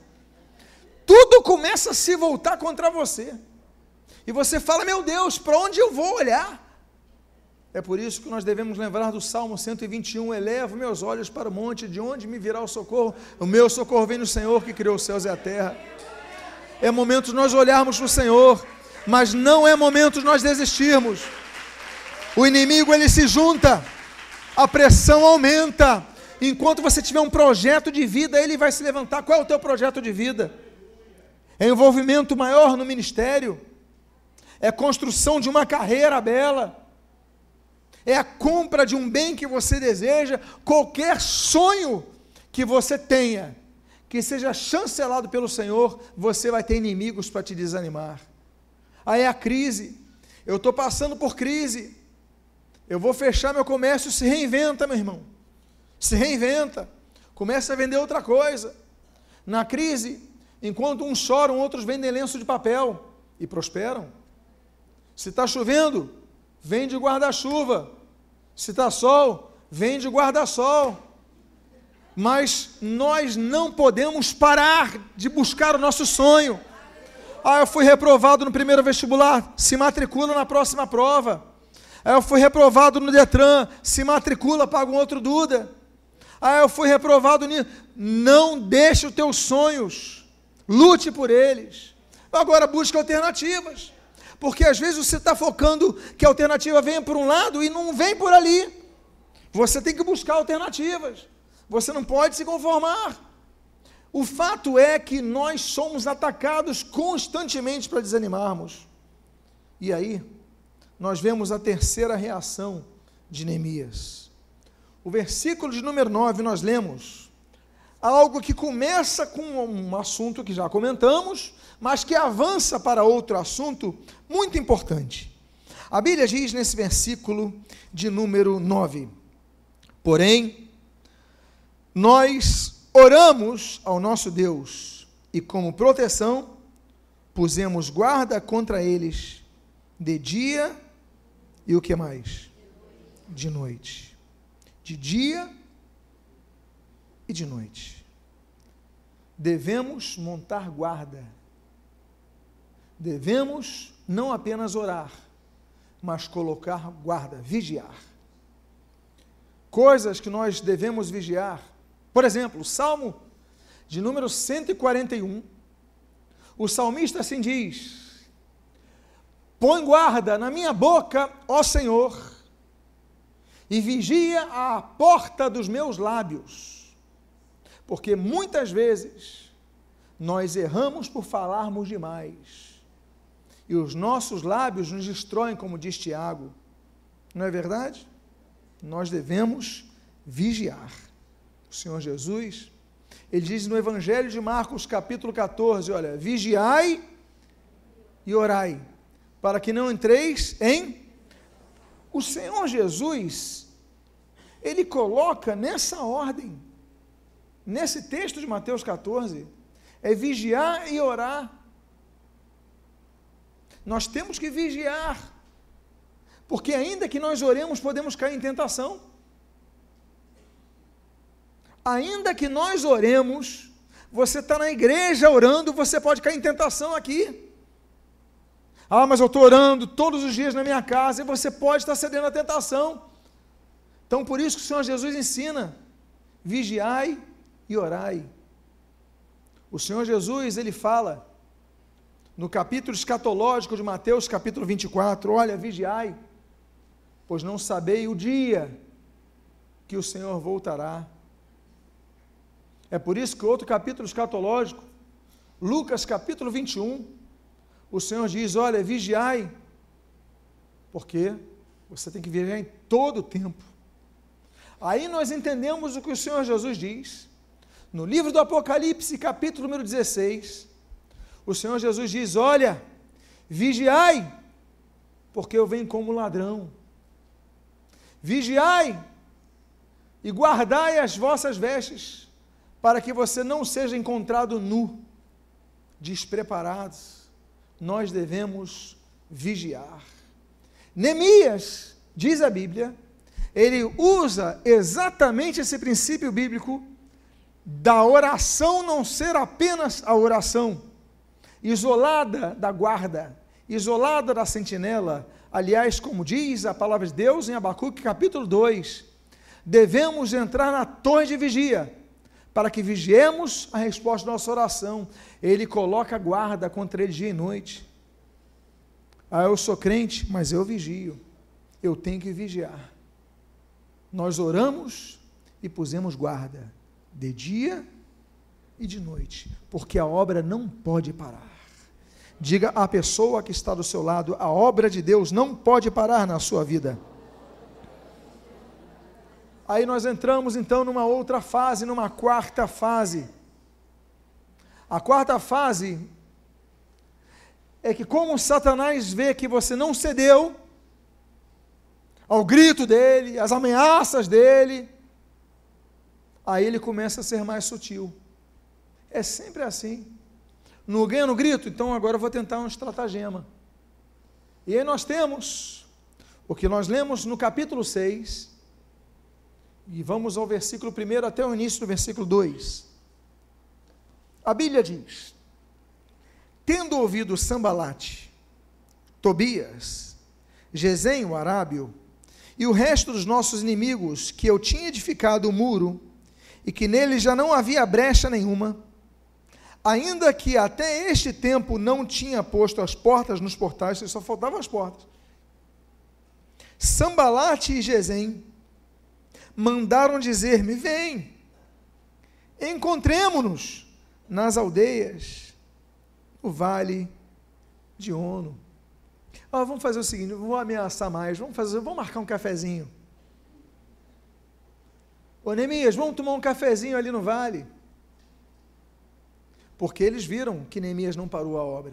Tudo começa a se voltar contra você. E você fala, meu Deus, para onde eu vou olhar? É por isso que nós devemos lembrar do Salmo 121, elevo meus olhos para o monte, de onde me virá o socorro? O meu socorro vem do Senhor que criou os céus e a terra. É momento de nós olharmos para o Senhor, mas não é momento de nós desistirmos. O inimigo ele se junta, a pressão aumenta. Enquanto você tiver um projeto de vida, ele vai se levantar. Qual é o teu projeto de vida? É envolvimento maior no ministério? é construção de uma carreira bela, é a compra de um bem que você deseja, qualquer sonho que você tenha, que seja chancelado pelo Senhor, você vai ter inimigos para te desanimar. Aí é a crise, eu estou passando por crise, eu vou fechar meu comércio, se reinventa, meu irmão, se reinventa, começa a vender outra coisa. Na crise, enquanto uns choram, outros vendem lenço de papel e prosperam. Se está chovendo, vem de guarda-chuva. Se está sol, vem de guarda-sol. Mas nós não podemos parar de buscar o nosso sonho. Ah, eu fui reprovado no primeiro vestibular, se matricula na próxima prova. Ah, eu fui reprovado no Detran, se matricula, paga um outro Duda. Ah, eu fui reprovado nisso. Não deixe os teus sonhos, lute por eles. Agora busque alternativas. Porque às vezes você está focando que a alternativa venha por um lado e não vem por ali. Você tem que buscar alternativas. Você não pode se conformar. O fato é que nós somos atacados constantemente para desanimarmos. E aí, nós vemos a terceira reação de Neemias. O versículo de número 9 nós lemos algo que começa com um assunto que já comentamos, mas que avança para outro assunto muito importante. A Bíblia diz nesse versículo de número 9: Porém, nós oramos ao nosso Deus e, como proteção, pusemos guarda contra eles de dia e o que mais? De noite. De dia e de noite. Devemos montar guarda devemos não apenas orar, mas colocar guarda, vigiar. Coisas que nós devemos vigiar. Por exemplo, o Salmo de número 141, o salmista assim diz: Põe guarda na minha boca, ó Senhor, e vigia a porta dos meus lábios. Porque muitas vezes nós erramos por falarmos demais. E os nossos lábios nos destroem, como diz Tiago. Não é verdade? Nós devemos vigiar. O Senhor Jesus, ele diz no Evangelho de Marcos, capítulo 14, olha, vigiai e orai, para que não entreis em. O Senhor Jesus, ele coloca nessa ordem, nesse texto de Mateus 14, é vigiar e orar. Nós temos que vigiar, porque ainda que nós oremos, podemos cair em tentação. Ainda que nós oremos, você está na igreja orando, você pode cair em tentação aqui. Ah, mas eu estou orando todos os dias na minha casa e você pode estar cedendo à tentação. Então, por isso que o Senhor Jesus ensina: vigiai e orai. O Senhor Jesus, ele fala no capítulo escatológico de Mateus, capítulo 24: olha, vigiai, pois não sabei o dia que o Senhor voltará. É por isso que outro capítulo escatológico, Lucas capítulo 21, o Senhor diz: olha, vigiai, porque você tem que vigiar em todo o tempo. Aí nós entendemos o que o Senhor Jesus diz. No livro do Apocalipse, capítulo número 16, o Senhor Jesus diz: Olha, vigiai, porque eu venho como ladrão. Vigiai e guardai as vossas vestes para que você não seja encontrado nu, despreparado. Nós devemos vigiar. Neemias, diz a Bíblia, ele usa exatamente esse princípio bíblico da oração não ser apenas a oração, isolada da guarda, isolada da sentinela. Aliás, como diz a palavra de Deus em Abacuque capítulo 2, devemos entrar na torre de vigia para que vigiemos a resposta da nossa oração. Ele coloca guarda contra ele dia e noite. Ah, eu sou crente, mas eu vigio. Eu tenho que vigiar. Nós oramos e pusemos guarda de dia e de noite, porque a obra não pode parar. Diga à pessoa que está do seu lado: a obra de Deus não pode parar na sua vida. Aí nós entramos então numa outra fase, numa quarta fase. A quarta fase é que, como Satanás vê que você não cedeu ao grito dele, às ameaças dele, aí ele começa a ser mais sutil. É sempre assim. Não ganha no grito, então agora eu vou tentar um estratagema. E aí nós temos o que nós lemos no capítulo 6, e vamos ao versículo 1 até o início do versículo 2. A Bíblia diz: Tendo ouvido Sambalate, Tobias, Gesem, o arábio, e o resto dos nossos inimigos, que eu tinha edificado o muro, e que nele já não havia brecha nenhuma, ainda que até este tempo não tinha posto as portas nos portais, só faltavam as portas. Sambalate e Gesem mandaram dizer-me: Vem, encontremo-nos nas aldeias, no vale de Ono. Ah, vamos fazer o seguinte, vou ameaçar mais, vamos fazer, vamos marcar um cafezinho. Ô Neemias, vamos tomar um cafezinho ali no vale. Porque eles viram que Neemias não parou a obra.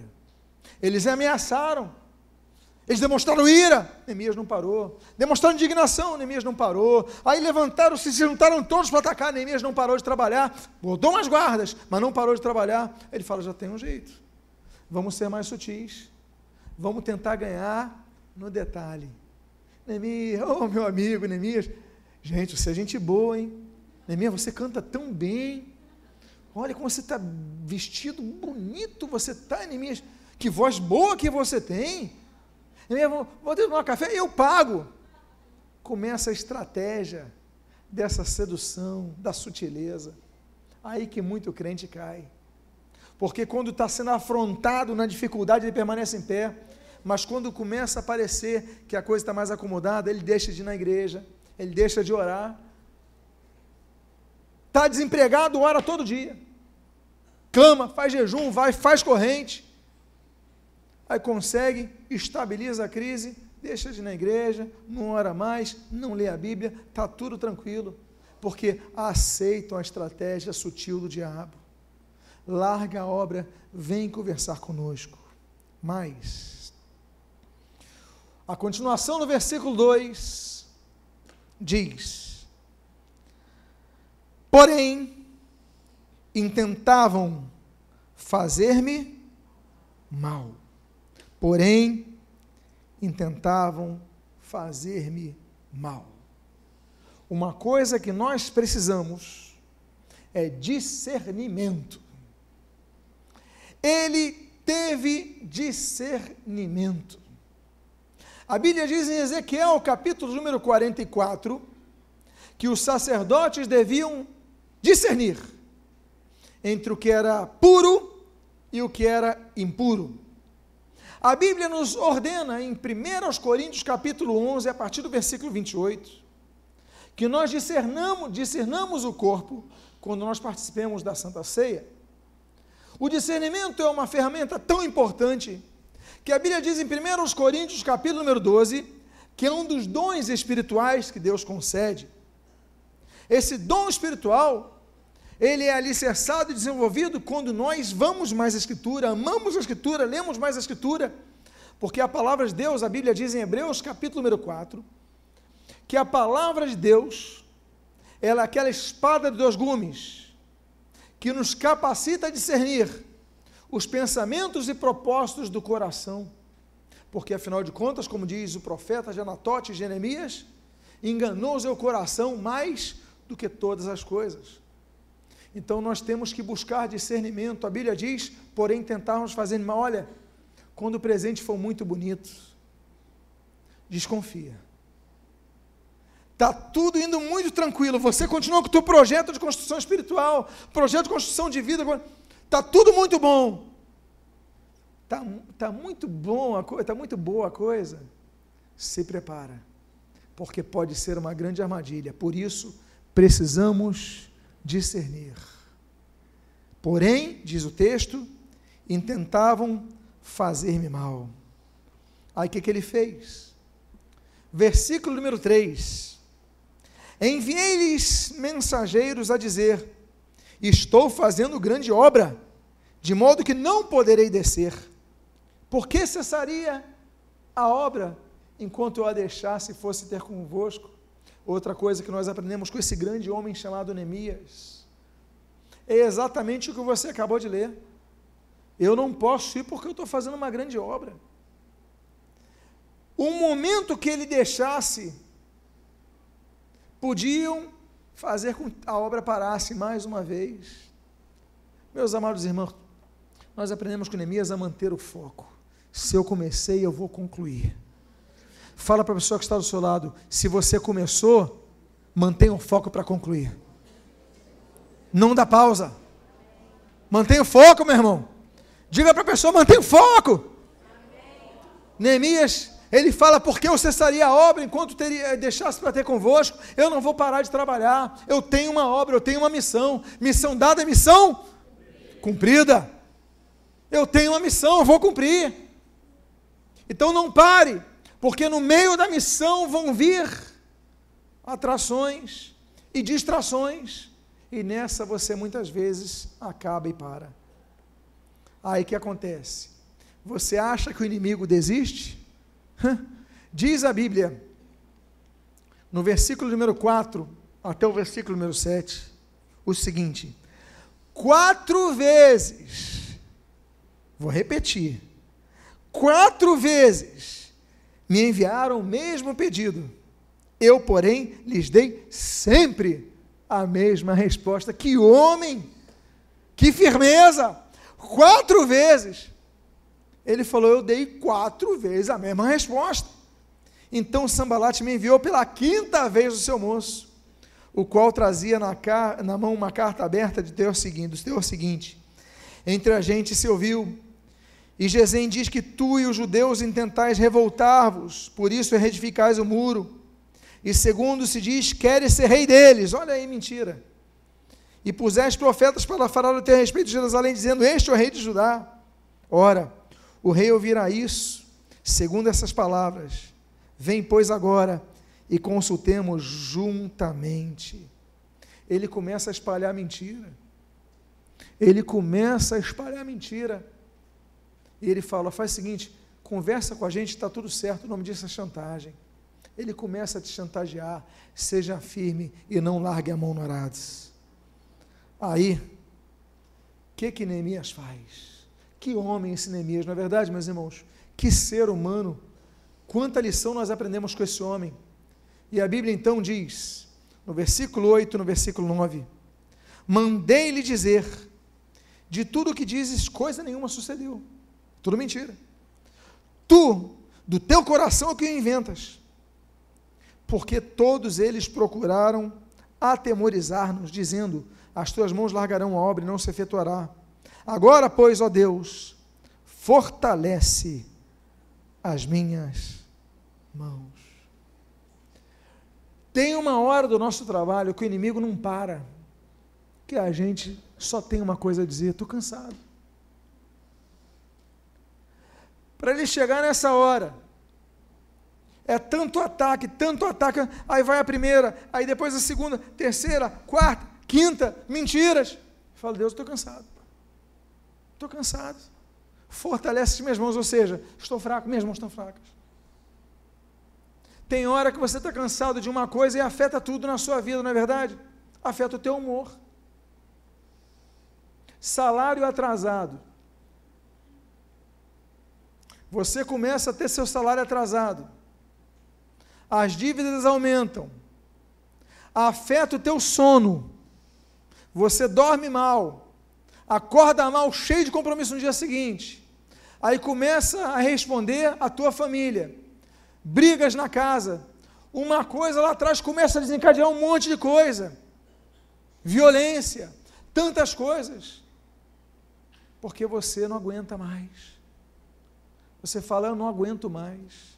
Eles ameaçaram. Eles demonstraram ira, Neemias não parou. Demonstraram indignação, Neemias não parou. Aí levantaram, se juntaram todos para atacar, Neemias não parou de trabalhar. Botou umas guardas, mas não parou de trabalhar. Ele fala: já tem um jeito. Vamos ser mais sutis. Vamos tentar ganhar no detalhe. Neemias, oh meu amigo Neemias. Gente, você é gente boa, hein? Neemias, você canta tão bem. Olha como você está vestido bonito, você está, Neemias. Que voz boa que você tem. Vou, vou tomar café, eu pago. Começa a estratégia dessa sedução, da sutileza. Aí que muito crente cai. Porque quando está sendo afrontado na dificuldade, ele permanece em pé. Mas quando começa a parecer que a coisa está mais acomodada, ele deixa de ir na igreja, ele deixa de orar. Está desempregado, ora todo dia. Clama, faz jejum, vai, faz corrente. Aí consegue, estabiliza a crise, deixa de ir na igreja, não ora mais, não lê a Bíblia, está tudo tranquilo. Porque aceitam a estratégia sutil do diabo. Larga a obra, vem conversar conosco. Mas, a continuação no versículo 2 diz: Porém, intentavam fazer-me mal. Porém, intentavam fazer-me mal. Uma coisa que nós precisamos é discernimento. Ele teve discernimento. A Bíblia diz em Ezequiel, capítulo número 44, que os sacerdotes deviam discernir entre o que era puro e o que era impuro. A Bíblia nos ordena em 1 Coríntios capítulo 11, a partir do versículo 28, que nós discernamos, discernamos o corpo quando nós participemos da Santa Ceia. O discernimento é uma ferramenta tão importante que a Bíblia diz em 1 Coríntios capítulo número 12, que é um dos dons espirituais que Deus concede. Esse dom espiritual, ele é alicerçado e desenvolvido quando nós vamos mais a Escritura, amamos a Escritura, lemos mais a Escritura, porque a palavra de Deus, a Bíblia diz em Hebreus, capítulo número 4, que a palavra de Deus, ela é aquela espada de dois gumes, que nos capacita a discernir os pensamentos e propósitos do coração. Porque, afinal de contas, como diz o profeta Janatote Jeremias, enganou o seu coração mais do que todas as coisas. Então nós temos que buscar discernimento. A Bíblia diz, porém, tentarmos fazer mal. Olha, quando o presente for muito bonito, desconfia. Está tudo indo muito tranquilo. Você continua com o teu projeto de construção espiritual, projeto de construção de vida. Está tudo muito bom. Está tá muito bom a coisa, está muito boa a coisa. Se prepara, porque pode ser uma grande armadilha. Por isso, precisamos discernir. Porém, diz o texto, intentavam fazer-me mal. Aí o que, que ele fez? Versículo número 3: Enviei-lhes mensageiros a dizer: Estou fazendo grande obra, de modo que não poderei descer. Por que cessaria a obra enquanto eu a deixasse e fosse ter convosco? Outra coisa que nós aprendemos com esse grande homem chamado Neemias é exatamente o que você acabou de ler. Eu não posso ir porque eu estou fazendo uma grande obra. O momento que ele deixasse, podiam fazer com que a obra parasse mais uma vez. Meus amados irmãos, nós aprendemos com Neemias a manter o foco. Se eu comecei, eu vou concluir. Fala para a pessoa que está do seu lado: se você começou, mantenha o foco para concluir. Não dá pausa. Mantenha o foco, meu irmão. Diga para a pessoa: mantenha o foco. Neemias, ele fala: porque eu cessaria a obra enquanto teria, deixasse para ter convosco? Eu não vou parar de trabalhar. Eu tenho uma obra, eu tenho uma missão. Missão dada é missão cumprida. Eu tenho uma missão, eu vou cumprir. Então não pare porque no meio da missão vão vir atrações e distrações, e nessa você muitas vezes acaba e para. Aí que acontece? Você acha que o inimigo desiste? Diz a Bíblia, no versículo número 4 até o versículo número 7, o seguinte: quatro vezes, vou repetir, quatro vezes me enviaram o mesmo pedido. Eu, porém, lhes dei sempre a mesma resposta. Que homem! Que firmeza! Quatro vezes. Ele falou: Eu dei quatro vezes a mesma resposta. Então Sambalate me enviou pela quinta vez o seu moço, o qual trazia na, na mão uma carta aberta de teor seguinte, do teor seguinte. Entre a gente se ouviu e Gesem diz que tu e os judeus intentais revoltar-vos, por isso reedificais o muro. E segundo se diz, queres ser rei deles. Olha aí, mentira. e puseste profetas para falar a teu respeito de Jerusalém, dizendo: Este é o rei de Judá. Ora, o rei ouvirá isso, segundo essas palavras. Vem, pois, agora e consultemos juntamente. Ele começa a espalhar mentira. Ele começa a espalhar mentira. E ele fala: faz o seguinte, conversa com a gente, está tudo certo, o nome disso é chantagem. Ele começa a te chantagear, seja firme e não largue a mão no arados. Aí, o que que Neemias faz? Que homem esse Neemias, não é verdade, meus irmãos? Que ser humano, quanta lição nós aprendemos com esse homem. E a Bíblia então diz, no versículo 8, no versículo 9: Mandei-lhe dizer, de tudo o que dizes, coisa nenhuma sucedeu. Tudo mentira. Tu, do teu coração é o que inventas. Porque todos eles procuraram atemorizar-nos, dizendo: As tuas mãos largarão a obra e não se efetuará. Agora, pois, ó Deus, fortalece as minhas mãos. Tem uma hora do nosso trabalho que o inimigo não para, que a gente só tem uma coisa a dizer: estou cansado. Para ele chegar nessa hora, é tanto ataque, tanto ataque, aí vai a primeira, aí depois a segunda, terceira, quarta, quinta, mentiras. Fala, Deus, estou cansado. Estou cansado. Fortalece as minhas mãos, ou seja, estou fraco, minhas mãos estão fracas. Tem hora que você está cansado de uma coisa e afeta tudo na sua vida, não é verdade? Afeta o teu humor. Salário atrasado. Você começa a ter seu salário atrasado. As dívidas aumentam. Afeta o teu sono. Você dorme mal. Acorda mal, cheio de compromisso no dia seguinte. Aí começa a responder a tua família. Brigas na casa. Uma coisa lá atrás começa a desencadear um monte de coisa. Violência, tantas coisas. Porque você não aguenta mais. Você fala, eu não aguento mais.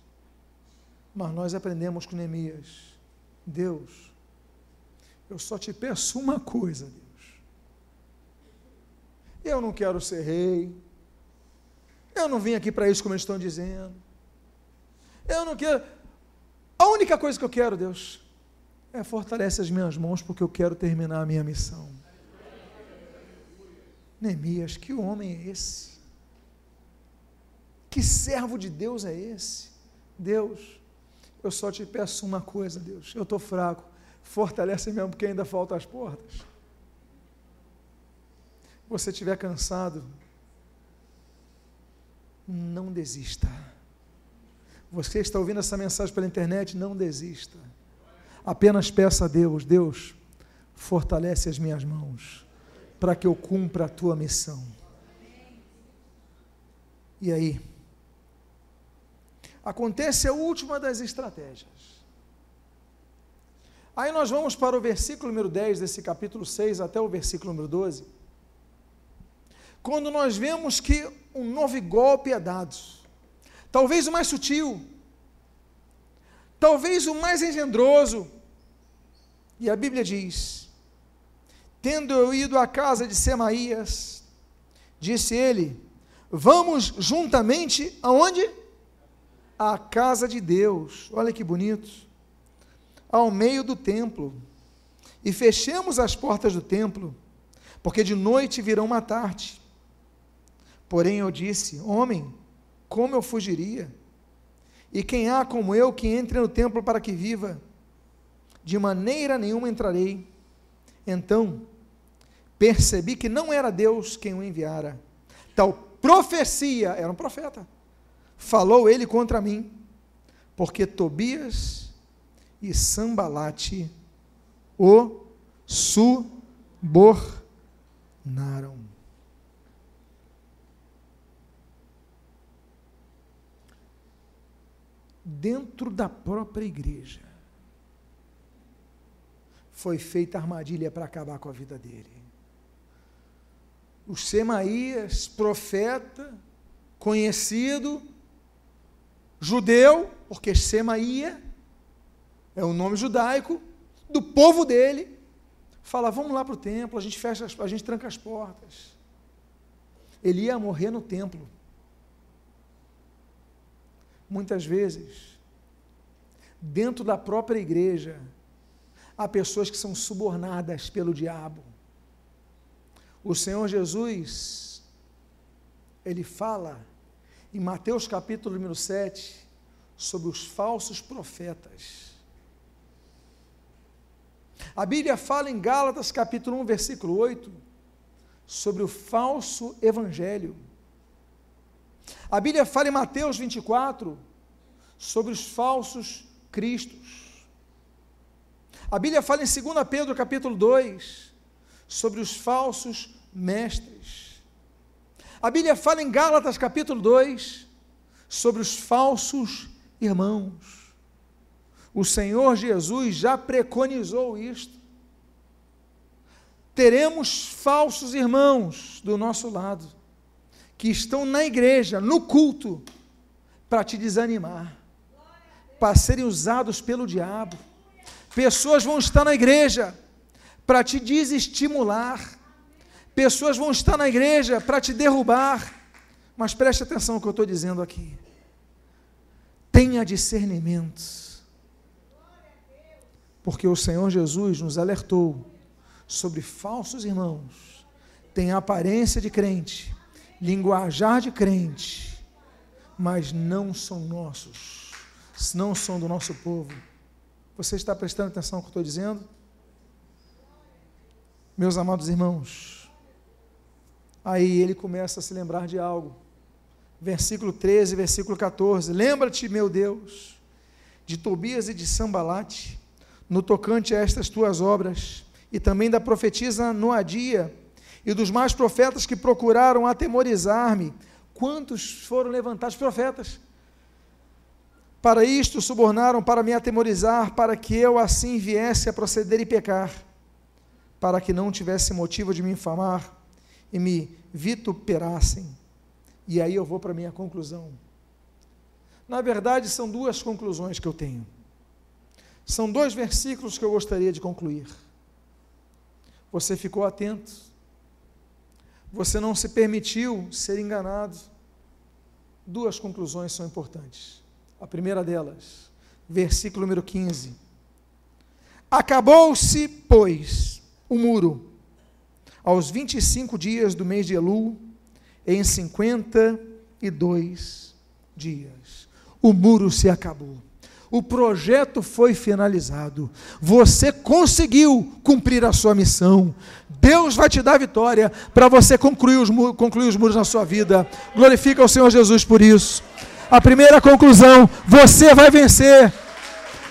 Mas nós aprendemos com Neemias. Deus, eu só te peço uma coisa, Deus. Eu não quero ser rei. Eu não vim aqui para isso, como eles estão dizendo. Eu não quero. A única coisa que eu quero, Deus, é fortalecer as minhas mãos, porque eu quero terminar a minha missão. Neemias, que homem é esse? Que servo de Deus é esse? Deus, eu só te peço uma coisa, Deus. Eu estou fraco. Fortalece mesmo, porque ainda faltam as portas. Você estiver cansado, não desista. Você está ouvindo essa mensagem pela internet, não desista. Apenas peça a Deus, Deus, fortalece as minhas mãos para que eu cumpra a tua missão. E aí? acontece a última das estratégias. Aí nós vamos para o versículo número 10 desse capítulo 6 até o versículo número 12. Quando nós vemos que um novo golpe é dado, talvez o mais sutil, talvez o mais engendroso, e a Bíblia diz: Tendo eu ido à casa de Semaías, disse ele: Vamos juntamente aonde? à casa de Deus. Olha que bonito. Ao meio do templo. E fechemos as portas do templo, porque de noite virão matar-te. Porém eu disse: Homem, como eu fugiria? E quem há como eu que entre no templo para que viva? De maneira nenhuma entrarei. Então percebi que não era Deus quem o enviara. Tal profecia, era um profeta falou ele contra mim, porque Tobias e Sambalate o subornaram. Dentro da própria igreja foi feita armadilha para acabar com a vida dele. O Semaías, profeta, conhecido, judeu, porque Semaia é o nome judaico, do povo dele, fala: vamos lá para o templo, a gente fecha, a gente tranca as portas. Ele ia morrer no templo. Muitas vezes, dentro da própria igreja, há pessoas que são subornadas pelo diabo. O Senhor Jesus, ele fala em Mateus capítulo número 7 sobre os falsos profetas. A Bíblia fala em Gálatas capítulo 1, versículo 8, sobre o falso evangelho. A Bíblia fala em Mateus 24 sobre os falsos cristos. A Bíblia fala em 2 Pedro capítulo 2 sobre os falsos mestres. A Bíblia fala em Gálatas capítulo 2 sobre os falsos irmãos. O Senhor Jesus já preconizou isto. Teremos falsos irmãos do nosso lado, que estão na igreja, no culto, para te desanimar, para serem usados pelo diabo. Pessoas vão estar na igreja para te desestimular. Pessoas vão estar na igreja para te derrubar. Mas preste atenção no que eu estou dizendo aqui. Tenha discernimento porque o Senhor Jesus nos alertou sobre falsos irmãos, têm aparência de crente, linguajar de crente, mas não são nossos, não são do nosso povo. Você está prestando atenção no que eu estou dizendo? Meus amados irmãos, aí ele começa a se lembrar de algo. Versículo 13, versículo 14. Lembra-te, meu Deus, de Tobias e de Sambalate, no tocante a estas tuas obras, e também da profetisa Noadia, e dos mais profetas que procuraram atemorizar-me. Quantos foram levantados profetas? Para isto subornaram para me atemorizar, para que eu assim viesse a proceder e pecar, para que não tivesse motivo de me infamar e me vituperassem. E aí eu vou para a minha conclusão. Na verdade, são duas conclusões que eu tenho. São dois versículos que eu gostaria de concluir. Você ficou atento, você não se permitiu ser enganado. Duas conclusões são importantes. A primeira delas, versículo número 15. Acabou-se, pois, o muro, aos 25 dias do mês de Elul, em 52 dias. O muro se acabou o projeto foi finalizado. Você conseguiu cumprir a sua missão. Deus vai te dar vitória para você concluir os, concluir os muros na sua vida. Glorifica o Senhor Jesus por isso. A primeira conclusão: você vai vencer.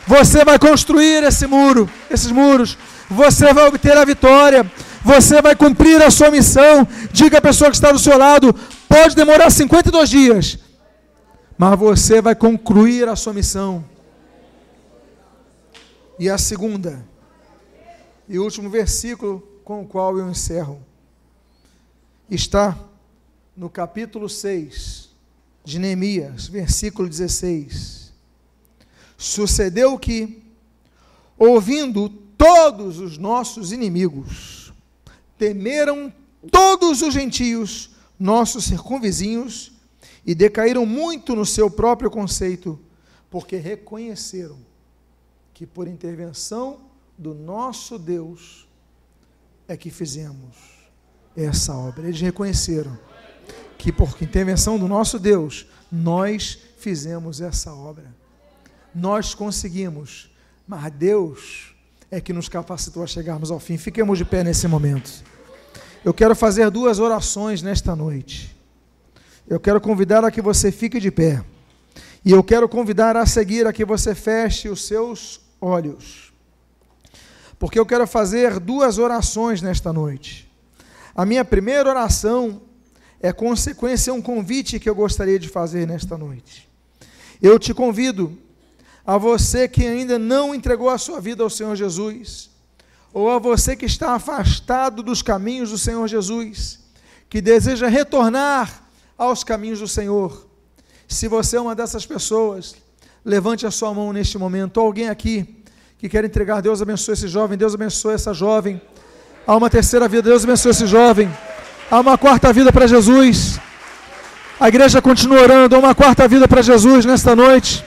Você vai construir esse muro, esses muros. Você vai obter a vitória. Você vai cumprir a sua missão. Diga à pessoa que está do seu lado: pode demorar 52 dias, mas você vai concluir a sua missão. E a segunda, e último versículo com o qual eu encerro, está no capítulo 6 de Neemias, versículo 16. Sucedeu que, ouvindo todos os nossos inimigos, temeram todos os gentios, nossos circunvizinhos, e decaíram muito no seu próprio conceito, porque reconheceram que por intervenção do nosso Deus é que fizemos essa obra. Eles reconheceram que por intervenção do nosso Deus nós fizemos essa obra. Nós conseguimos, mas Deus é que nos capacitou a chegarmos ao fim. Fiquemos de pé nesse momento. Eu quero fazer duas orações nesta noite. Eu quero convidar a que você fique de pé. E eu quero convidar a seguir a que você feche os seus olhos. Porque eu quero fazer duas orações nesta noite. A minha primeira oração é consequência, um convite que eu gostaria de fazer nesta noite. Eu te convido a você que ainda não entregou a sua vida ao Senhor Jesus, ou a você que está afastado dos caminhos do Senhor Jesus, que deseja retornar aos caminhos do Senhor. Se você é uma dessas pessoas, Levante a sua mão neste momento. Alguém aqui que quer entregar, Deus abençoe esse jovem, Deus abençoe essa jovem. Há uma terceira vida. Deus abençoe esse jovem. Há uma quarta vida para Jesus. A igreja continua orando. Há uma quarta vida para Jesus nesta noite.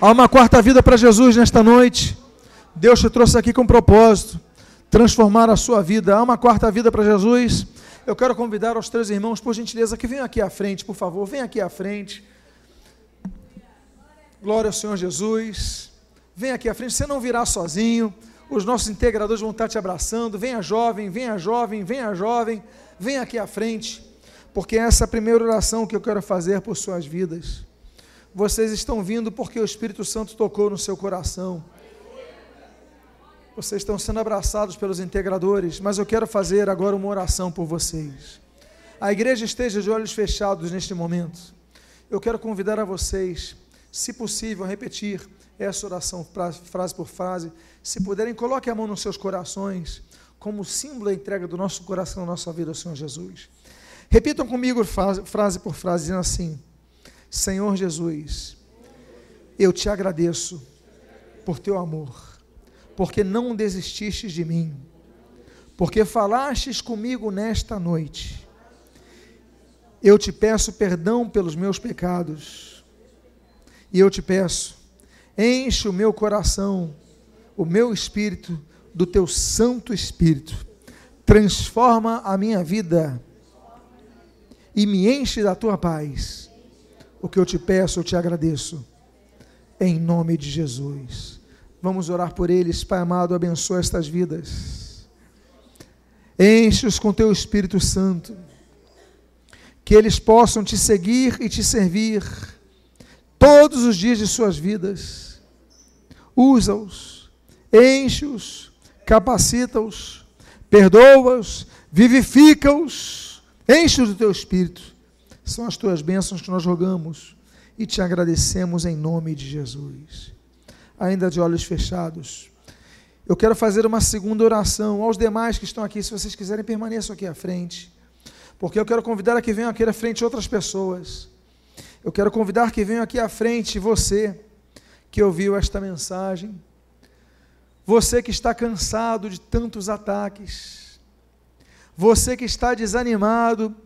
Há uma quarta vida para Jesus nesta noite. Deus te trouxe aqui com propósito transformar a sua vida. Há uma quarta vida para Jesus. Eu quero convidar os três irmãos, por gentileza, que venham aqui à frente, por favor. Venham aqui à frente. Glória ao Senhor Jesus. Venha aqui à frente. Você não virá sozinho. Os nossos integradores vão estar te abraçando. Venha jovem, venha jovem, venha jovem. Venha aqui à frente. Porque essa é a primeira oração que eu quero fazer por suas vidas. Vocês estão vindo porque o Espírito Santo tocou no seu coração. Vocês estão sendo abraçados pelos integradores, mas eu quero fazer agora uma oração por vocês. A igreja esteja de olhos fechados neste momento. Eu quero convidar a vocês, se possível, repetir essa oração frase por frase. Se puderem, coloque a mão nos seus corações, como símbolo da entrega do nosso coração, da nossa vida ao Senhor Jesus. Repitam comigo frase por frase, dizendo assim: Senhor Jesus, eu te agradeço por teu amor porque não desististes de mim, porque falastes comigo nesta noite. Eu te peço perdão pelos meus pecados, e eu te peço, enche o meu coração, o meu espírito, do teu Santo Espírito, transforma a minha vida e me enche da tua paz. O que eu te peço, eu te agradeço, em nome de Jesus. Vamos orar por eles, Pai amado, abençoa estas vidas. Enche-os com teu Espírito Santo, que eles possam te seguir e te servir todos os dias de suas vidas. Usa-os, enche-os, capacita-os, perdoa-os, vivifica-os, enche-os do teu Espírito. São as tuas bênçãos que nós rogamos e te agradecemos em nome de Jesus ainda de olhos fechados. Eu quero fazer uma segunda oração aos demais que estão aqui, se vocês quiserem, permaneçam aqui à frente. Porque eu quero convidar a que venham aqui à frente outras pessoas. Eu quero convidar que venham aqui à frente você que ouviu esta mensagem. Você que está cansado de tantos ataques. Você que está desanimado.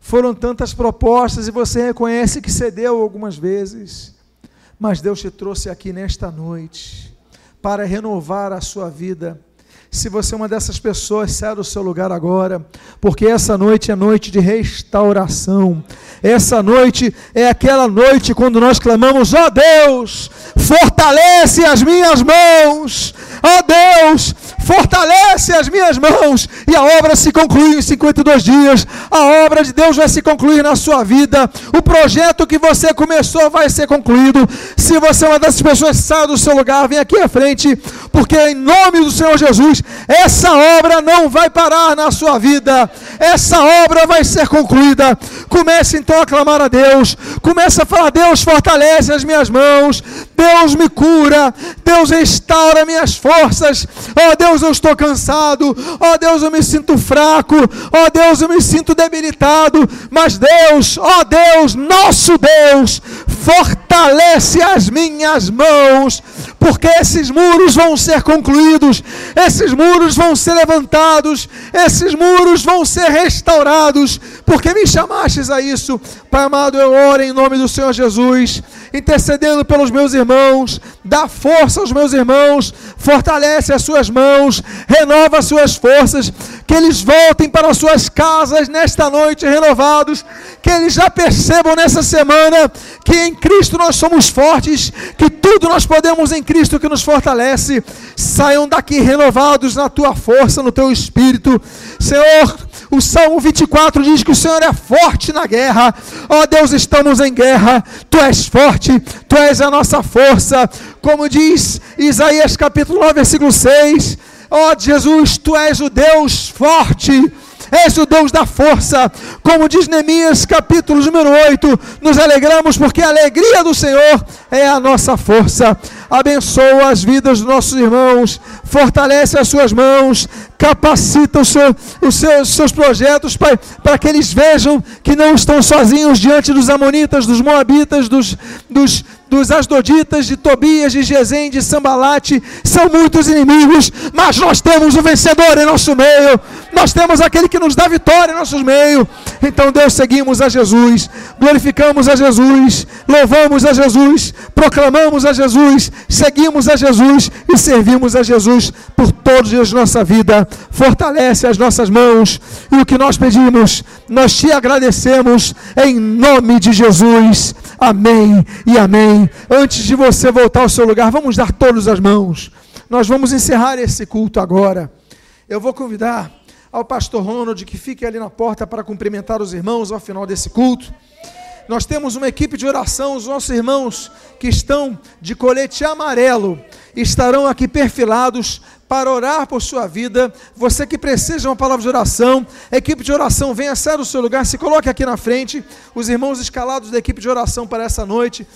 Foram tantas propostas e você reconhece que cedeu algumas vezes. Mas Deus te trouxe aqui nesta noite para renovar a sua vida. Se você é uma dessas pessoas, saia do seu lugar agora, porque essa noite é noite de restauração. Essa noite é aquela noite quando nós clamamos: ó oh Deus, fortalece as minhas mãos, ó oh Deus, fortalece as minhas mãos, e a obra se conclui em 52 dias. A obra de Deus vai se concluir na sua vida. O projeto que você começou vai ser concluído. Se você é uma dessas pessoas, saia do seu lugar, vem aqui à frente, porque em nome do Senhor Jesus, essa obra não vai parar na sua vida. Essa obra vai ser concluída. Comece então a clamar a Deus. Comece a falar: Deus, fortalece as minhas mãos. Deus me cura. Deus restaura minhas forças. Oh Deus, eu estou cansado. Oh Deus, eu me sinto fraco. Oh Deus, eu me sinto debilitado. Mas Deus, oh Deus, nosso Deus, fortalece as minhas mãos, porque esses muros vão ser concluídos, esses muros vão ser levantados, esses muros vão ser restaurados, porque me chamastes a isso. Pai amado, eu oro em nome do Senhor Jesus, intercedendo pelos meus irmãos, dá força aos meus irmãos, fortalece as suas mãos, renova as suas forças, que eles voltem para as suas casas nesta noite renovados, que eles já percebam nessa semana que em Cristo nós somos fortes, que tudo nós podemos em Cristo que nos fortalece. Saiam daqui renovados na tua força, no teu espírito. Senhor, o Salmo 24 diz que o Senhor é forte na guerra. Ó oh, Deus, estamos em guerra. Tu és forte, tu és a nossa força. Como diz Isaías capítulo 9, versículo 6. Ó oh, Jesus, tu és o Deus forte és o Deus da força. Como diz Neemias, capítulo número 8, nos alegramos porque a alegria do Senhor é a nossa força. Abençoa as vidas dos nossos irmãos, fortalece as suas mãos, capacita os, seu, seus, seus projetos, Pai, para que eles vejam que não estão sozinhos diante dos Amonitas, dos Moabitas, dos, dos dos Asdoditas, de Tobias, de Gesem, de Sambalate, são muitos inimigos, mas nós temos o vencedor em nosso meio, nós temos aquele que nos dá vitória em nosso meio. Então, Deus, seguimos a Jesus, glorificamos a Jesus, louvamos a Jesus, proclamamos a Jesus, seguimos a Jesus e servimos a Jesus por todos os dias nossa vida. Fortalece as nossas mãos e o que nós pedimos, nós te agradecemos em nome de Jesus. Amém e amém. Antes de você voltar ao seu lugar, vamos dar todas as mãos. Nós vamos encerrar esse culto agora. Eu vou convidar ao pastor Ronald que fique ali na porta para cumprimentar os irmãos ao final desse culto. Nós temos uma equipe de oração, os nossos irmãos que estão de colete amarelo estarão aqui perfilados para orar por sua vida. Você que precisa de uma palavra de oração, equipe de oração, venha sair do seu lugar, se coloque aqui na frente. Os irmãos escalados da equipe de oração para essa noite